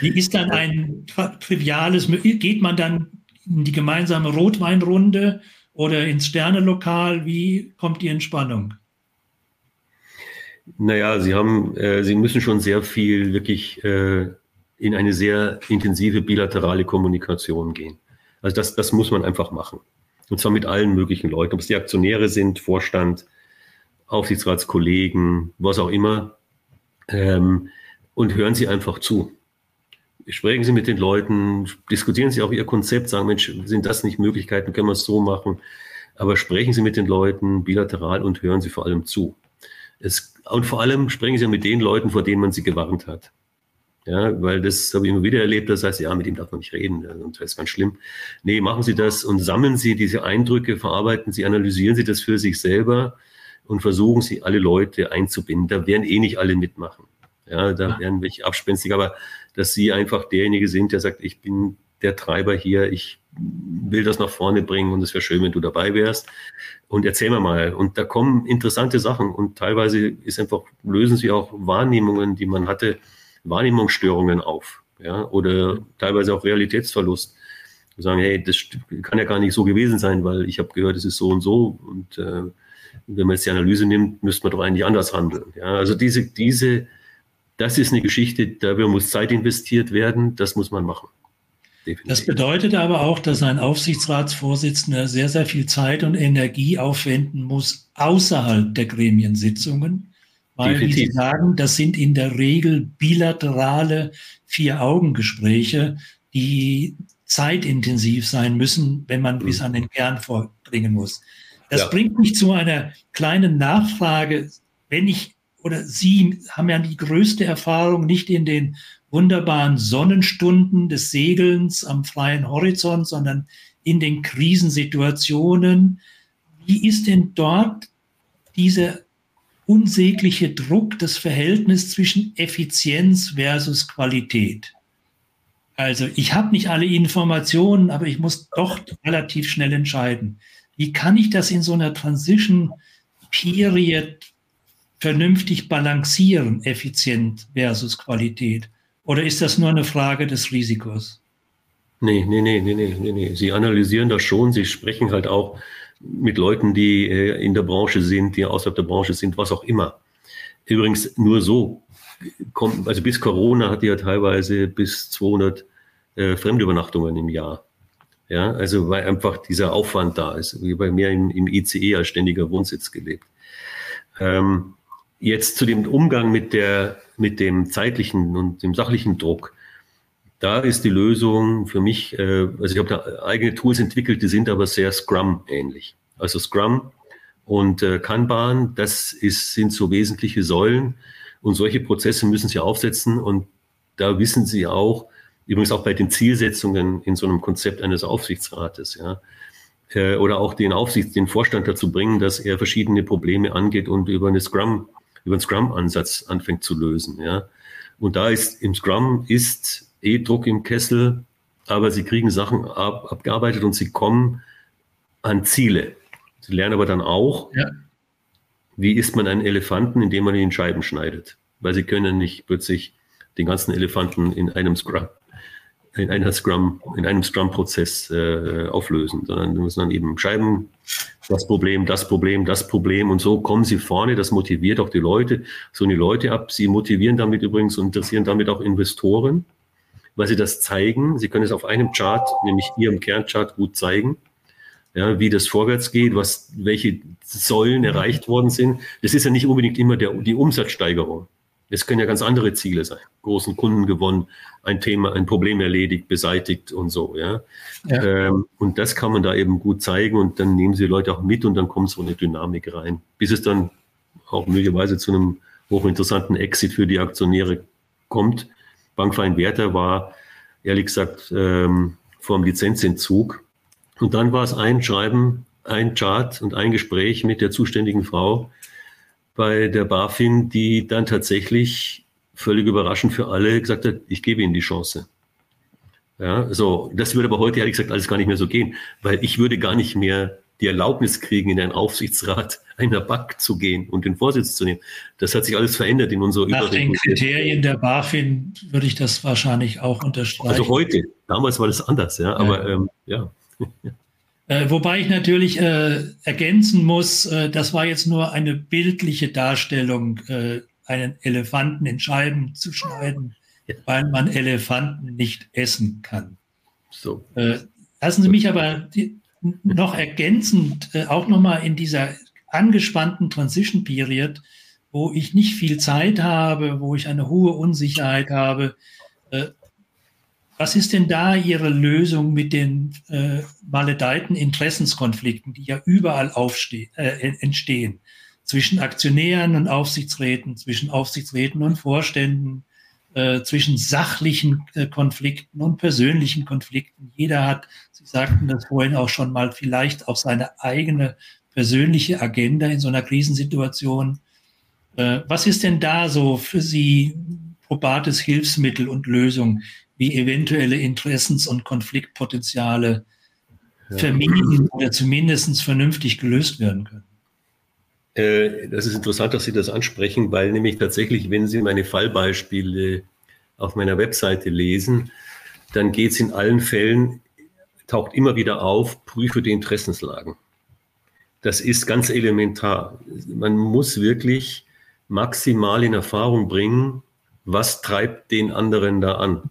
Wie ist dann ein triviales, geht man dann in die gemeinsame Rotweinrunde oder ins Sternelokal? Wie kommt die Entspannung? Naja, Sie haben, äh, Sie müssen schon sehr viel wirklich äh, in eine sehr intensive bilaterale Kommunikation gehen. Also das, das muss man einfach machen. Und zwar mit allen möglichen Leuten, ob es die Aktionäre sind, Vorstand, Aufsichtsratskollegen, was auch immer. Ähm, und hören Sie einfach zu. Sprechen Sie mit den Leuten, diskutieren Sie auch Ihr Konzept, sagen, Mensch, sind das nicht Möglichkeiten, können wir es so machen? Aber sprechen Sie mit den Leuten bilateral und hören Sie vor allem zu. Es, und vor allem sprechen sie mit den Leuten, vor denen man sie gewarnt hat. Ja, weil das habe ich immer wieder erlebt, das heißt, ja, mit ihm darf man nicht reden, und das ist ganz schlimm. Nee, machen Sie das und sammeln Sie diese Eindrücke, verarbeiten Sie, analysieren Sie das für sich selber und versuchen Sie, alle Leute einzubinden. Da werden eh nicht alle mitmachen. Ja, da ja. werden welche abspenstig, aber dass Sie einfach derjenige sind, der sagt, ich bin der Treiber hier, ich will das nach vorne bringen und es wäre schön, wenn du dabei wärst. Und erzähl mir mal. Und da kommen interessante Sachen und teilweise ist einfach, lösen sie auch Wahrnehmungen, die man hatte, Wahrnehmungsstörungen auf. Ja, oder teilweise auch Realitätsverlust. Wir sagen, hey, das kann ja gar nicht so gewesen sein, weil ich habe gehört, es ist so und so. Und äh, wenn man jetzt die Analyse nimmt, müsste man doch eigentlich anders handeln. Ja, also diese, diese, das ist eine Geschichte, da muss Zeit investiert werden, das muss man machen. Definitiv. Das bedeutet aber auch, dass ein Aufsichtsratsvorsitzender sehr, sehr viel Zeit und Energie aufwenden muss außerhalb der Gremiensitzungen, weil, Definitiv. wie Sie sagen, das sind in der Regel bilaterale Vier-Augen-Gespräche, die zeitintensiv sein müssen, wenn man mhm. bis an den Kern vordringen muss. Das ja. bringt mich zu einer kleinen Nachfrage. Wenn ich oder Sie haben ja die größte Erfahrung nicht in den wunderbaren Sonnenstunden des Segelns am freien Horizont, sondern in den Krisensituationen. Wie ist denn dort dieser unsägliche Druck, das Verhältnis zwischen Effizienz versus Qualität? Also ich habe nicht alle Informationen, aber ich muss doch relativ schnell entscheiden. Wie kann ich das in so einer Transition Period vernünftig balancieren, effizient versus Qualität? Oder ist das nur eine Frage des Risikos? Nee, nee, nee, nee, nee, nee. Sie analysieren das schon. Sie sprechen halt auch mit Leuten, die äh, in der Branche sind, die außerhalb der Branche sind, was auch immer. Übrigens nur so kommt, also bis Corona hat die ja teilweise bis 200 äh, Fremdübernachtungen im Jahr. Ja, also weil einfach dieser Aufwand da ist. Wie bei mir im, im ICE als ständiger Wohnsitz gelebt. Ähm, jetzt zu dem Umgang mit der mit dem zeitlichen und dem sachlichen Druck. Da ist die Lösung für mich, äh, also ich habe da eigene Tools entwickelt, die sind aber sehr Scrum-ähnlich. Also Scrum und äh, Kanban, das ist, sind so wesentliche Säulen. Und solche Prozesse müssen Sie aufsetzen und da wissen Sie auch, übrigens auch bei den Zielsetzungen in so einem Konzept eines Aufsichtsrates, ja, äh, oder auch den Aufsicht, den Vorstand dazu bringen, dass er verschiedene Probleme angeht und über eine Scrum, über einen Scrum-Ansatz anfängt zu lösen, ja. Und da ist im Scrum ist eh Druck im Kessel, aber sie kriegen Sachen ab, abgearbeitet und sie kommen an Ziele. Sie lernen aber dann auch, ja. wie isst man einen Elefanten, indem man ihn in Scheiben schneidet. Weil sie können nicht plötzlich den ganzen Elefanten in einem Scrum, in einer Scrum, in einem Scrum-Prozess äh, auflösen, sondern müssen dann eben Scheiben, das Problem, das Problem, das Problem und so kommen sie vorne. Das motiviert auch die Leute, so die Leute ab. Sie motivieren damit übrigens und interessieren damit auch Investoren, weil sie das zeigen. Sie können es auf einem Chart, nämlich ihrem Kernchart, gut zeigen ja, wie das vorwärts geht, was, welche Säulen erreicht worden sind. Das ist ja nicht unbedingt immer der, die Umsatzsteigerung. Es können ja ganz andere Ziele sein. Großen Kunden gewonnen, ein Thema, ein Problem erledigt, beseitigt und so, ja. ja. Ähm, und das kann man da eben gut zeigen und dann nehmen sie Leute auch mit und dann kommt so eine Dynamik rein. Bis es dann auch möglicherweise zu einem hochinteressanten Exit für die Aktionäre kommt. Bankverein Werther war, ehrlich gesagt, ähm, vor dem Lizenzentzug und dann war es ein Schreiben, ein Chart und ein Gespräch mit der zuständigen Frau bei der BaFin, die dann tatsächlich völlig überraschend für alle gesagt hat, ich gebe Ihnen die Chance. Ja, so, das würde aber heute ehrlich gesagt alles gar nicht mehr so gehen, weil ich würde gar nicht mehr die Erlaubnis kriegen, in einen Aufsichtsrat einer Bank zu gehen und den Vorsitz zu nehmen. Das hat sich alles verändert in unserer Nach den Kriterien der BaFin würde ich das wahrscheinlich auch unterstreichen. Also heute, damals war das anders, ja, aber ja. Ähm, ja. Äh, wobei ich natürlich äh, ergänzen muss, äh, das war jetzt nur eine bildliche Darstellung, äh, einen Elefanten in Scheiben zu schneiden, weil man Elefanten nicht essen kann. So. Äh, lassen Sie mich aber die, noch ergänzend äh, auch nochmal in dieser angespannten Transition Period, wo ich nicht viel Zeit habe, wo ich eine hohe Unsicherheit habe, was ist denn da Ihre Lösung mit den äh, maledeiten Interessenskonflikten, die ja überall äh, entstehen? Zwischen Aktionären und Aufsichtsräten, zwischen Aufsichtsräten und Vorständen, äh, zwischen sachlichen äh, Konflikten und persönlichen Konflikten. Jeder hat, Sie sagten das vorhin auch schon mal, vielleicht auch seine eigene persönliche Agenda in so einer Krisensituation. Äh, was ist denn da so für Sie probates Hilfsmittel und Lösung, wie eventuelle Interessens- und Konfliktpotenziale ja. vermieden oder zumindest vernünftig gelöst werden können. Äh, das ist interessant, dass Sie das ansprechen, weil nämlich tatsächlich, wenn Sie meine Fallbeispiele auf meiner Webseite lesen, dann geht es in allen Fällen, taucht immer wieder auf, prüfe die Interessenslagen. Das ist ganz elementar. Man muss wirklich maximal in Erfahrung bringen, was treibt den anderen da an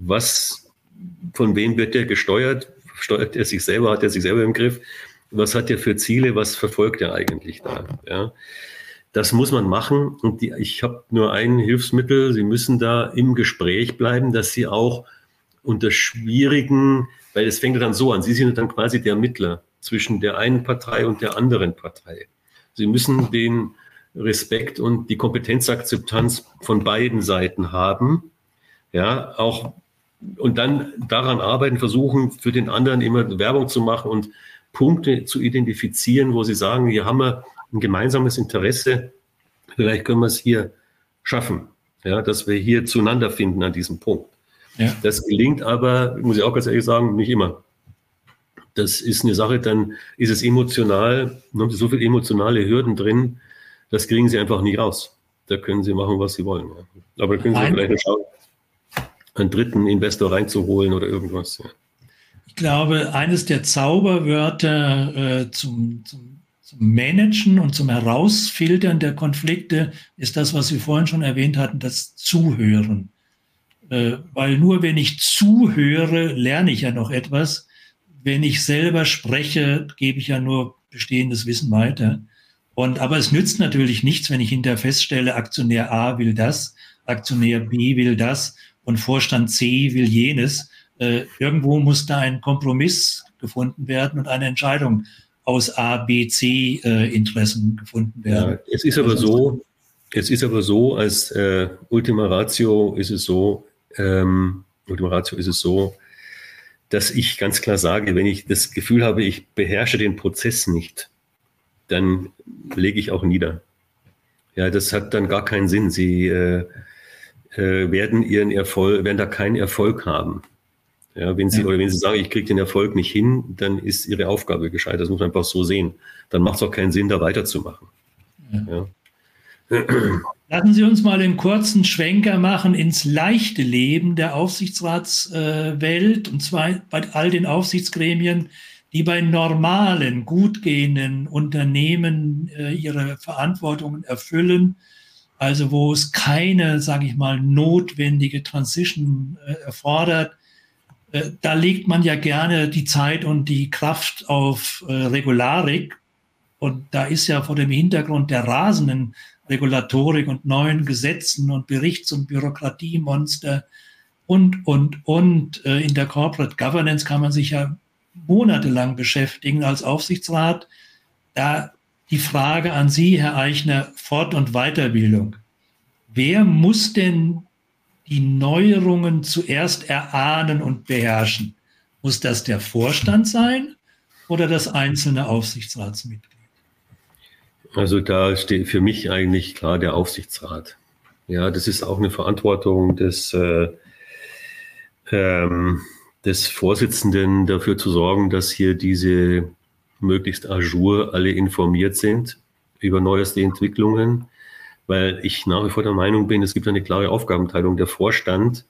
was, von wem wird der gesteuert? Steuert er sich selber? Hat er sich selber im Griff? Was hat er für Ziele? Was verfolgt er eigentlich da? Ja. Das muss man machen. Und die, ich habe nur ein Hilfsmittel. Sie müssen da im Gespräch bleiben, dass Sie auch unter schwierigen, weil es fängt dann so an, Sie sind dann quasi der Mittler zwischen der einen Partei und der anderen Partei. Sie müssen den Respekt und die Kompetenzakzeptanz von beiden Seiten haben. Ja, auch und dann daran arbeiten, versuchen, für den anderen immer Werbung zu machen und Punkte zu identifizieren, wo sie sagen, hier haben wir ein gemeinsames Interesse, vielleicht können wir es hier schaffen, ja, dass wir hier zueinander finden an diesem Punkt. Ja. Das gelingt aber, muss ich auch ganz ehrlich sagen, nicht immer. Das ist eine Sache, dann ist es emotional, dann haben sie so viele emotionale Hürden drin, das kriegen sie einfach nicht raus. Da können sie machen, was sie wollen. Ja. Aber da können sie Nein. vielleicht schauen einen dritten Investor reinzuholen oder irgendwas. Ja. Ich glaube, eines der Zauberwörter äh, zum, zum, zum Managen und zum Herausfiltern der Konflikte ist das, was wir vorhin schon erwähnt hatten, das Zuhören. Äh, weil nur wenn ich zuhöre, lerne ich ja noch etwas. Wenn ich selber spreche, gebe ich ja nur bestehendes Wissen weiter. Und, aber es nützt natürlich nichts, wenn ich hinterher feststelle, Aktionär A will das, Aktionär B will das und Vorstand C will jenes. Äh, irgendwo muss da ein Kompromiss gefunden werden und eine Entscheidung aus A, B, C äh, Interessen gefunden werden. Ja, es ist aber so, es ist aber so, als äh, Ultima Ratio ist es so, ähm, Ultima Ratio ist es so, dass ich ganz klar sage, wenn ich das Gefühl habe, ich beherrsche den Prozess nicht, dann lege ich auch nieder. Ja, das hat dann gar keinen Sinn. Sie äh, äh, werden ihren Erfolg, werden da keinen Erfolg haben. Ja, wenn Sie, ja. oder wenn Sie sagen, ich kriege den Erfolg nicht hin, dann ist Ihre Aufgabe gescheitert. Das muss man einfach so sehen. Dann macht es auch keinen Sinn, da weiterzumachen. Ja. Ja. Lassen Sie uns mal einen kurzen Schwenker machen ins leichte Leben der Aufsichtsratswelt, und zwar bei all den Aufsichtsgremien, die bei normalen, gut gehenden Unternehmen äh, ihre Verantwortungen erfüllen, also wo es keine, sage ich mal, notwendige Transition äh, erfordert, äh, da legt man ja gerne die Zeit und die Kraft auf äh, Regularik. Und da ist ja vor dem Hintergrund der rasenden Regulatorik und neuen Gesetzen und Berichts- und Bürokratiemonster und, und, und äh, in der Corporate Governance kann man sich ja monatelang beschäftigen als Aufsichtsrat. Da die Frage an Sie, Herr Eichner, Fort- und Weiterbildung. Wer muss denn die Neuerungen zuerst erahnen und beherrschen? Muss das der Vorstand sein oder das einzelne Aufsichtsratsmitglied? Also da steht für mich eigentlich klar der Aufsichtsrat. Ja, das ist auch eine Verantwortung des, äh, ähm, des Vorsitzenden dafür zu sorgen, dass hier diese möglichst ajour alle informiert sind über neueste Entwicklungen weil ich nach wie vor der Meinung bin, es gibt eine klare Aufgabenteilung. Der Vorstand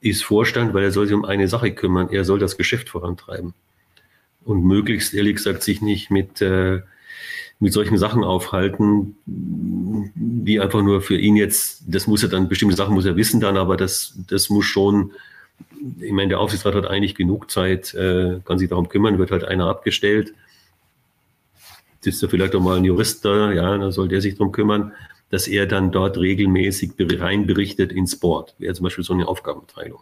ist Vorstand, weil er soll sich um eine Sache kümmern. Er soll das Geschäft vorantreiben. Und möglichst, ehrlich gesagt, sich nicht mit, äh, mit solchen Sachen aufhalten, die einfach nur für ihn jetzt, das muss er dann, bestimmte Sachen muss er wissen dann, aber das, das muss schon, ich meine, der Aufsichtsrat hat eigentlich genug Zeit, äh, kann sich darum kümmern, wird halt einer abgestellt. Ist ja vielleicht auch mal ein Jurist da, ja, dann soll der sich darum kümmern dass er dann dort regelmäßig rein berichtet ins Board. Wäre zum Beispiel so eine Aufgabenteilung.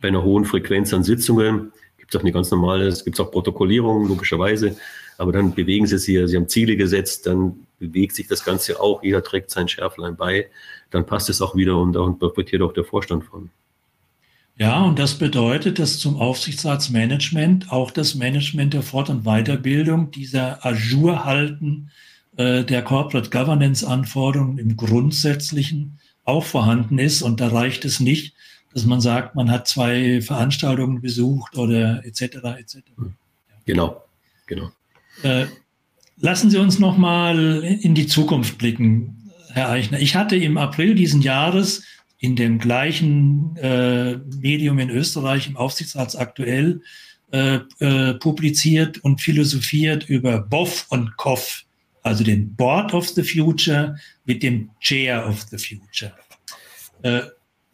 Bei einer hohen Frequenz an Sitzungen gibt es auch eine ganz normale, es gibt auch Protokollierungen, logischerweise, aber dann bewegen sie sich, sie haben Ziele gesetzt, dann bewegt sich das Ganze auch, jeder trägt sein Schärflein bei, dann passt es auch wieder und da profitiert auch der Vorstand von. Ja, und das bedeutet, dass zum Aufsichtsratsmanagement auch das Management der Fort- und Weiterbildung dieser Ajour halten äh, der Corporate Governance Anforderungen im Grundsätzlichen auch vorhanden ist. Und da reicht es nicht, dass man sagt, man hat zwei Veranstaltungen besucht oder etc. etc. Genau, genau. Äh, lassen Sie uns noch mal in die Zukunft blicken, Herr Eichner. Ich hatte im April diesen Jahres in dem gleichen äh, Medium in Österreich, im Aufsichtsrats aktuell, äh, äh, publiziert und philosophiert über BOF und KOF also den Board of the Future mit dem Chair of the Future. Äh,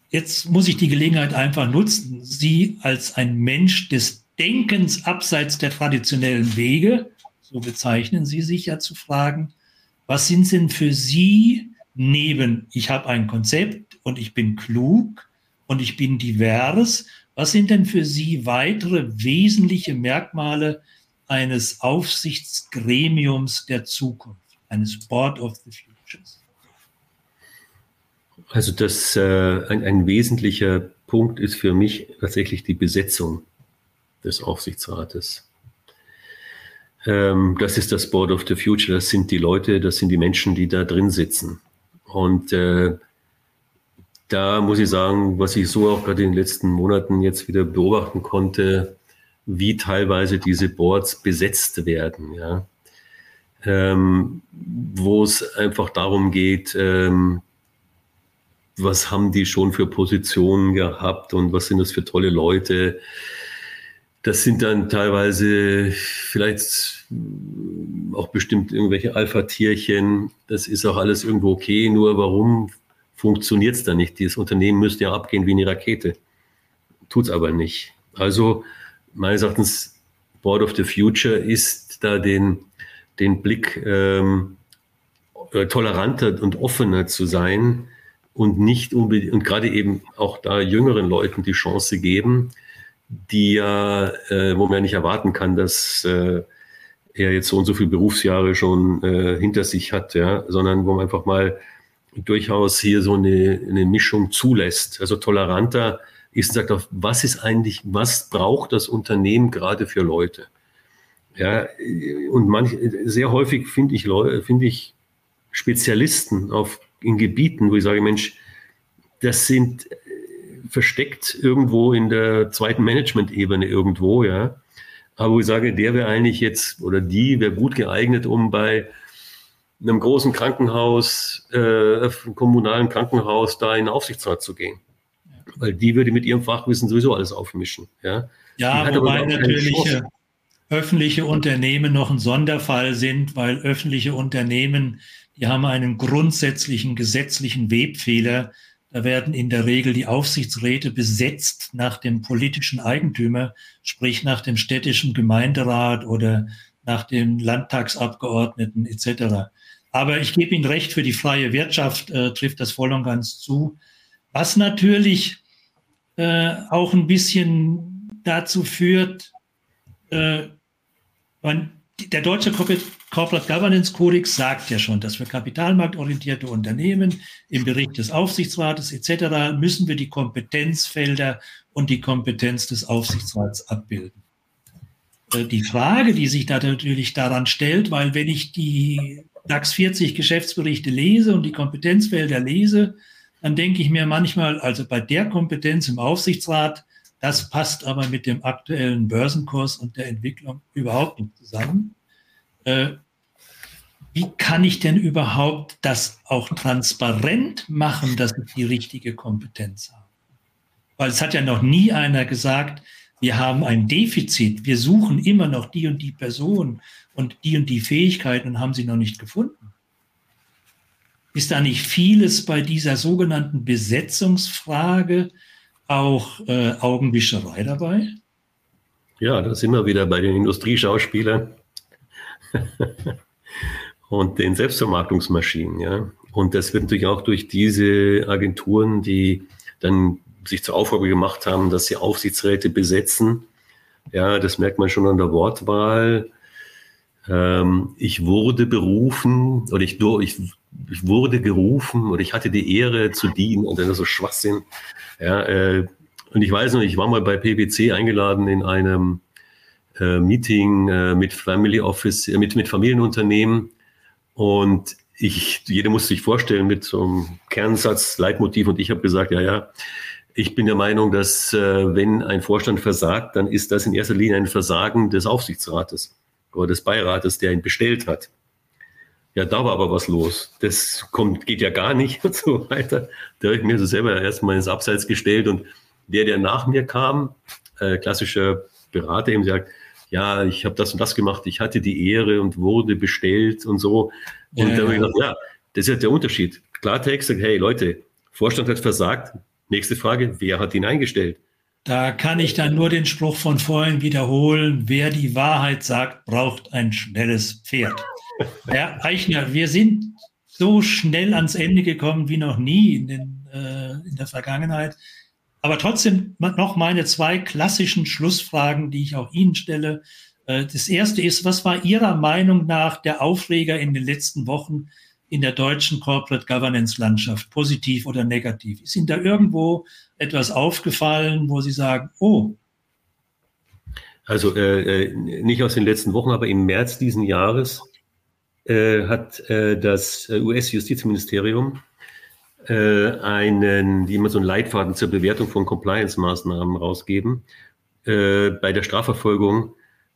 jetzt muss ich die Gelegenheit einfach nutzen, Sie als ein Mensch des Denkens abseits der traditionellen Wege, so bezeichnen Sie sich ja zu fragen, was sind denn für Sie neben, ich habe ein Konzept und ich bin klug und ich bin divers, was sind denn für Sie weitere wesentliche Merkmale eines Aufsichtsgremiums der Zukunft, eines Board of the Futures? Also das, äh, ein, ein wesentlicher Punkt ist für mich tatsächlich die Besetzung des Aufsichtsrates. Ähm, das ist das Board of the Future, das sind die Leute, das sind die Menschen, die da drin sitzen. Und äh, da muss ich sagen, was ich so auch gerade in den letzten Monaten jetzt wieder beobachten konnte, wie teilweise diese Boards besetzt werden, ja. Ähm, wo es einfach darum geht, ähm, was haben die schon für Positionen gehabt und was sind das für tolle Leute. Das sind dann teilweise vielleicht auch bestimmt irgendwelche Alpha-Tierchen. Das ist auch alles irgendwo okay. Nur warum funktioniert es da nicht? Dieses Unternehmen müsste ja abgehen wie eine Rakete. Tut es aber nicht. Also meines Erachtens Board of the Future ist da den, den Blick ähm, äh, toleranter und offener zu sein und nicht unbedingt und gerade eben auch da jüngeren Leuten die Chance geben, die ja, äh, wo man ja nicht erwarten kann, dass äh, er jetzt so und so viele Berufsjahre schon äh, hinter sich hat, ja, sondern wo man einfach mal durchaus hier so eine, eine Mischung zulässt. Also toleranter ist und sagt auch, was ist eigentlich, was braucht das Unternehmen gerade für Leute? Ja, und manch, sehr häufig finde ich, finde ich Spezialisten auf, in Gebieten, wo ich sage, Mensch, das sind äh, versteckt irgendwo in der zweiten Management-Ebene irgendwo, ja. Aber wo ich sage, der wäre eigentlich jetzt oder die wäre gut geeignet, um bei einem großen Krankenhaus, äh, kommunalen Krankenhaus, da in den Aufsichtsrat zu gehen. Weil die würde mit ihrem Fachwissen sowieso alles aufmischen. Ja, ja wobei natürlich öffentliche Unternehmen noch ein Sonderfall sind, weil öffentliche Unternehmen, die haben einen grundsätzlichen gesetzlichen Webfehler. Da werden in der Regel die Aufsichtsräte besetzt nach dem politischen Eigentümer, sprich nach dem städtischen Gemeinderat oder nach dem Landtagsabgeordneten etc. Aber ich gebe Ihnen recht, für die freie Wirtschaft äh, trifft das voll und ganz zu. Was natürlich äh, auch ein bisschen dazu führt, äh, man, der deutsche Corporate Governance Codex sagt ja schon, dass für kapitalmarktorientierte Unternehmen im Bericht des Aufsichtsrates etc. müssen wir die Kompetenzfelder und die Kompetenz des Aufsichtsrats abbilden. Äh, die Frage, die sich da natürlich daran stellt, weil wenn ich die DAX 40 Geschäftsberichte lese und die Kompetenzfelder lese, dann denke ich mir manchmal, also bei der Kompetenz im Aufsichtsrat, das passt aber mit dem aktuellen Börsenkurs und der Entwicklung überhaupt nicht zusammen. Äh, wie kann ich denn überhaupt das auch transparent machen, dass ich die richtige Kompetenz habe? Weil es hat ja noch nie einer gesagt, wir haben ein Defizit, wir suchen immer noch die und die Person und die und die Fähigkeiten haben sie noch nicht gefunden. Ist da nicht vieles bei dieser sogenannten Besetzungsfrage auch äh, Augenwischerei dabei? Ja, da sind wir wieder bei den Industrieschauspielern und den Selbstvermarktungsmaschinen. Ja. Und das wird natürlich auch durch diese Agenturen, die dann sich zur Aufgabe gemacht haben, dass sie Aufsichtsräte besetzen. Ja, das merkt man schon an der Wortwahl. Ähm, ich wurde berufen oder ich, ich, ich, wurde gerufen oder ich hatte die Ehre zu dienen. Und dann ist so Schwachsinn. Ja, äh, und ich weiß noch, ich war mal bei PwC eingeladen in einem äh, Meeting äh, mit Family Office, äh, mit, mit Familienunternehmen. Und ich, jeder musste sich vorstellen mit so einem Kernsatz, Leitmotiv. Und ich habe gesagt, ja, ja, ich bin der Meinung, dass äh, wenn ein Vorstand versagt, dann ist das in erster Linie ein Versagen des Aufsichtsrates oder des Beirates, der ihn bestellt hat. Ja, da war aber was los. Das kommt, geht ja gar nicht und so weiter. Da habe ich mir so selber erstmal ins Abseits gestellt und der, der nach mir kam, äh, klassischer Berater, eben sagt, ja, ich habe das und das gemacht, ich hatte die Ehre und wurde bestellt und so. Und ja, da habe ich gedacht, ja, das ist ja der Unterschied. Klartext sagt, hey Leute, Vorstand hat versagt. Nächste Frage, wer hat ihn eingestellt? Da kann ich dann nur den Spruch von vorhin wiederholen. Wer die Wahrheit sagt, braucht ein schnelles Pferd. Herr Eichner, wir sind so schnell ans Ende gekommen wie noch nie in, den, äh, in der Vergangenheit. Aber trotzdem noch meine zwei klassischen Schlussfragen, die ich auch Ihnen stelle. Äh, das erste ist, was war Ihrer Meinung nach der Aufreger in den letzten Wochen in der deutschen Corporate Governance Landschaft, positiv oder negativ? Ist Ihnen da irgendwo etwas aufgefallen, wo Sie sagen, oh? Also äh, äh nicht aus den letzten Wochen, aber im März diesen Jahres äh, hat äh, das US-Justizministerium äh, einen, die immer so einen Leitfaden zur Bewertung von Compliance-Maßnahmen rausgeben, äh, bei der Strafverfolgung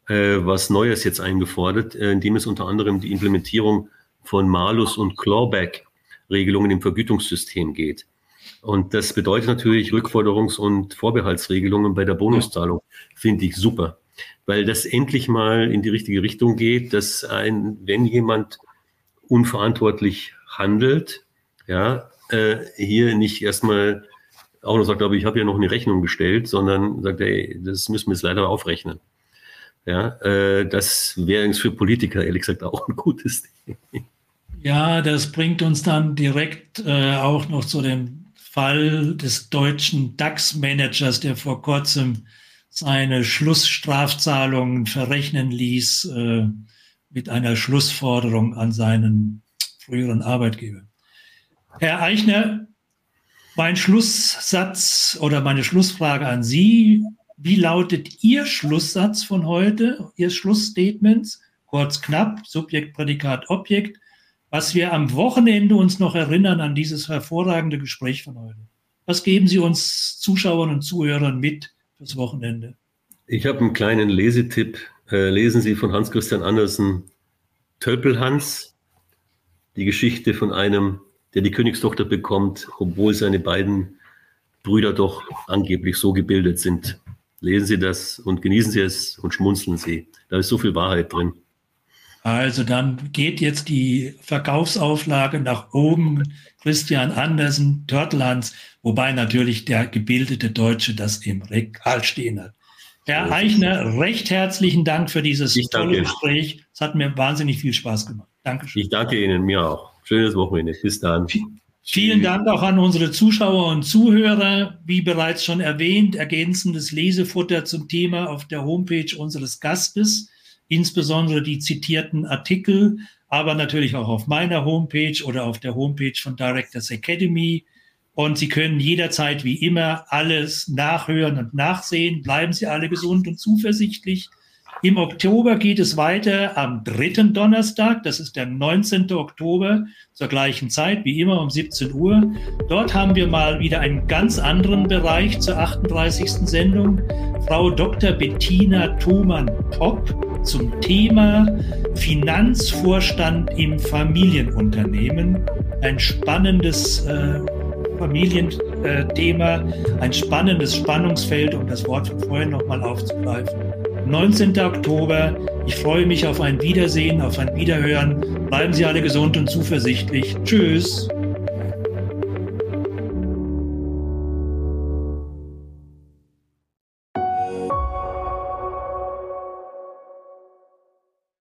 was Neues jetzt eingefordert, indem es unter anderem die Implementierung von Malus- und Clawback-Regelungen im Vergütungssystem geht. Und das bedeutet natürlich Rückforderungs- und Vorbehaltsregelungen bei der Bonuszahlung. Finde ich super, weil das endlich mal in die richtige Richtung geht, dass ein, wenn jemand unverantwortlich handelt, ja, äh, hier nicht erstmal auch noch sagt, aber ich habe ja noch eine Rechnung gestellt, sondern sagt, ey, das müssen wir jetzt leider aufrechnen. Ja, äh, das wäre für Politiker ehrlich gesagt auch ein gutes Ding. Ja, das bringt uns dann direkt äh, auch noch zu dem Fall des deutschen DAX-Managers, der vor kurzem seine Schlussstrafzahlungen verrechnen ließ äh, mit einer Schlussforderung an seinen früheren Arbeitgeber. Herr Eichner, mein Schlusssatz oder meine Schlussfrage an Sie. Wie lautet Ihr Schlusssatz von heute, Ihr Schlussstatement? Kurz, knapp, Subjekt, Prädikat, Objekt. Was wir am Wochenende uns noch erinnern an dieses hervorragende Gespräch von heute. Was geben Sie uns Zuschauern und Zuhörern mit fürs Wochenende? Ich habe einen kleinen Lesetipp. Äh, lesen Sie von Hans Christian Andersen Tölpelhans, die Geschichte von einem, der die Königstochter bekommt, obwohl seine beiden Brüder doch angeblich so gebildet sind. Lesen Sie das und genießen Sie es und schmunzeln Sie. Da ist so viel Wahrheit drin. Also dann geht jetzt die Verkaufsauflage nach oben. Christian Andersen, Törtelhans, wobei natürlich der gebildete Deutsche das im Regal stehen hat. Herr Eichner, recht herzlichen Dank für dieses tolle Gespräch. Es hat mir wahnsinnig viel Spaß gemacht. Dankeschön. Ich danke Ihnen, mir auch. Schönes Wochenende. Bis dann. Vielen Dank auch an unsere Zuschauer und Zuhörer. Wie bereits schon erwähnt, ergänzendes Lesefutter zum Thema auf der Homepage unseres Gastes, insbesondere die zitierten Artikel, aber natürlich auch auf meiner Homepage oder auf der Homepage von Directors Academy. Und Sie können jederzeit wie immer alles nachhören und nachsehen. Bleiben Sie alle gesund und zuversichtlich. Im Oktober geht es weiter am dritten Donnerstag, das ist der 19. Oktober, zur gleichen Zeit wie immer um 17 Uhr. Dort haben wir mal wieder einen ganz anderen Bereich zur 38. Sendung. Frau Dr. Bettina Thomann-Popp zum Thema Finanzvorstand im Familienunternehmen. Ein spannendes äh, Familienthema, ein spannendes Spannungsfeld, um das Wort von vorhin nochmal aufzugreifen. 19. Oktober. Ich freue mich auf ein Wiedersehen, auf ein Wiederhören. Bleiben Sie alle gesund und zuversichtlich. Tschüss.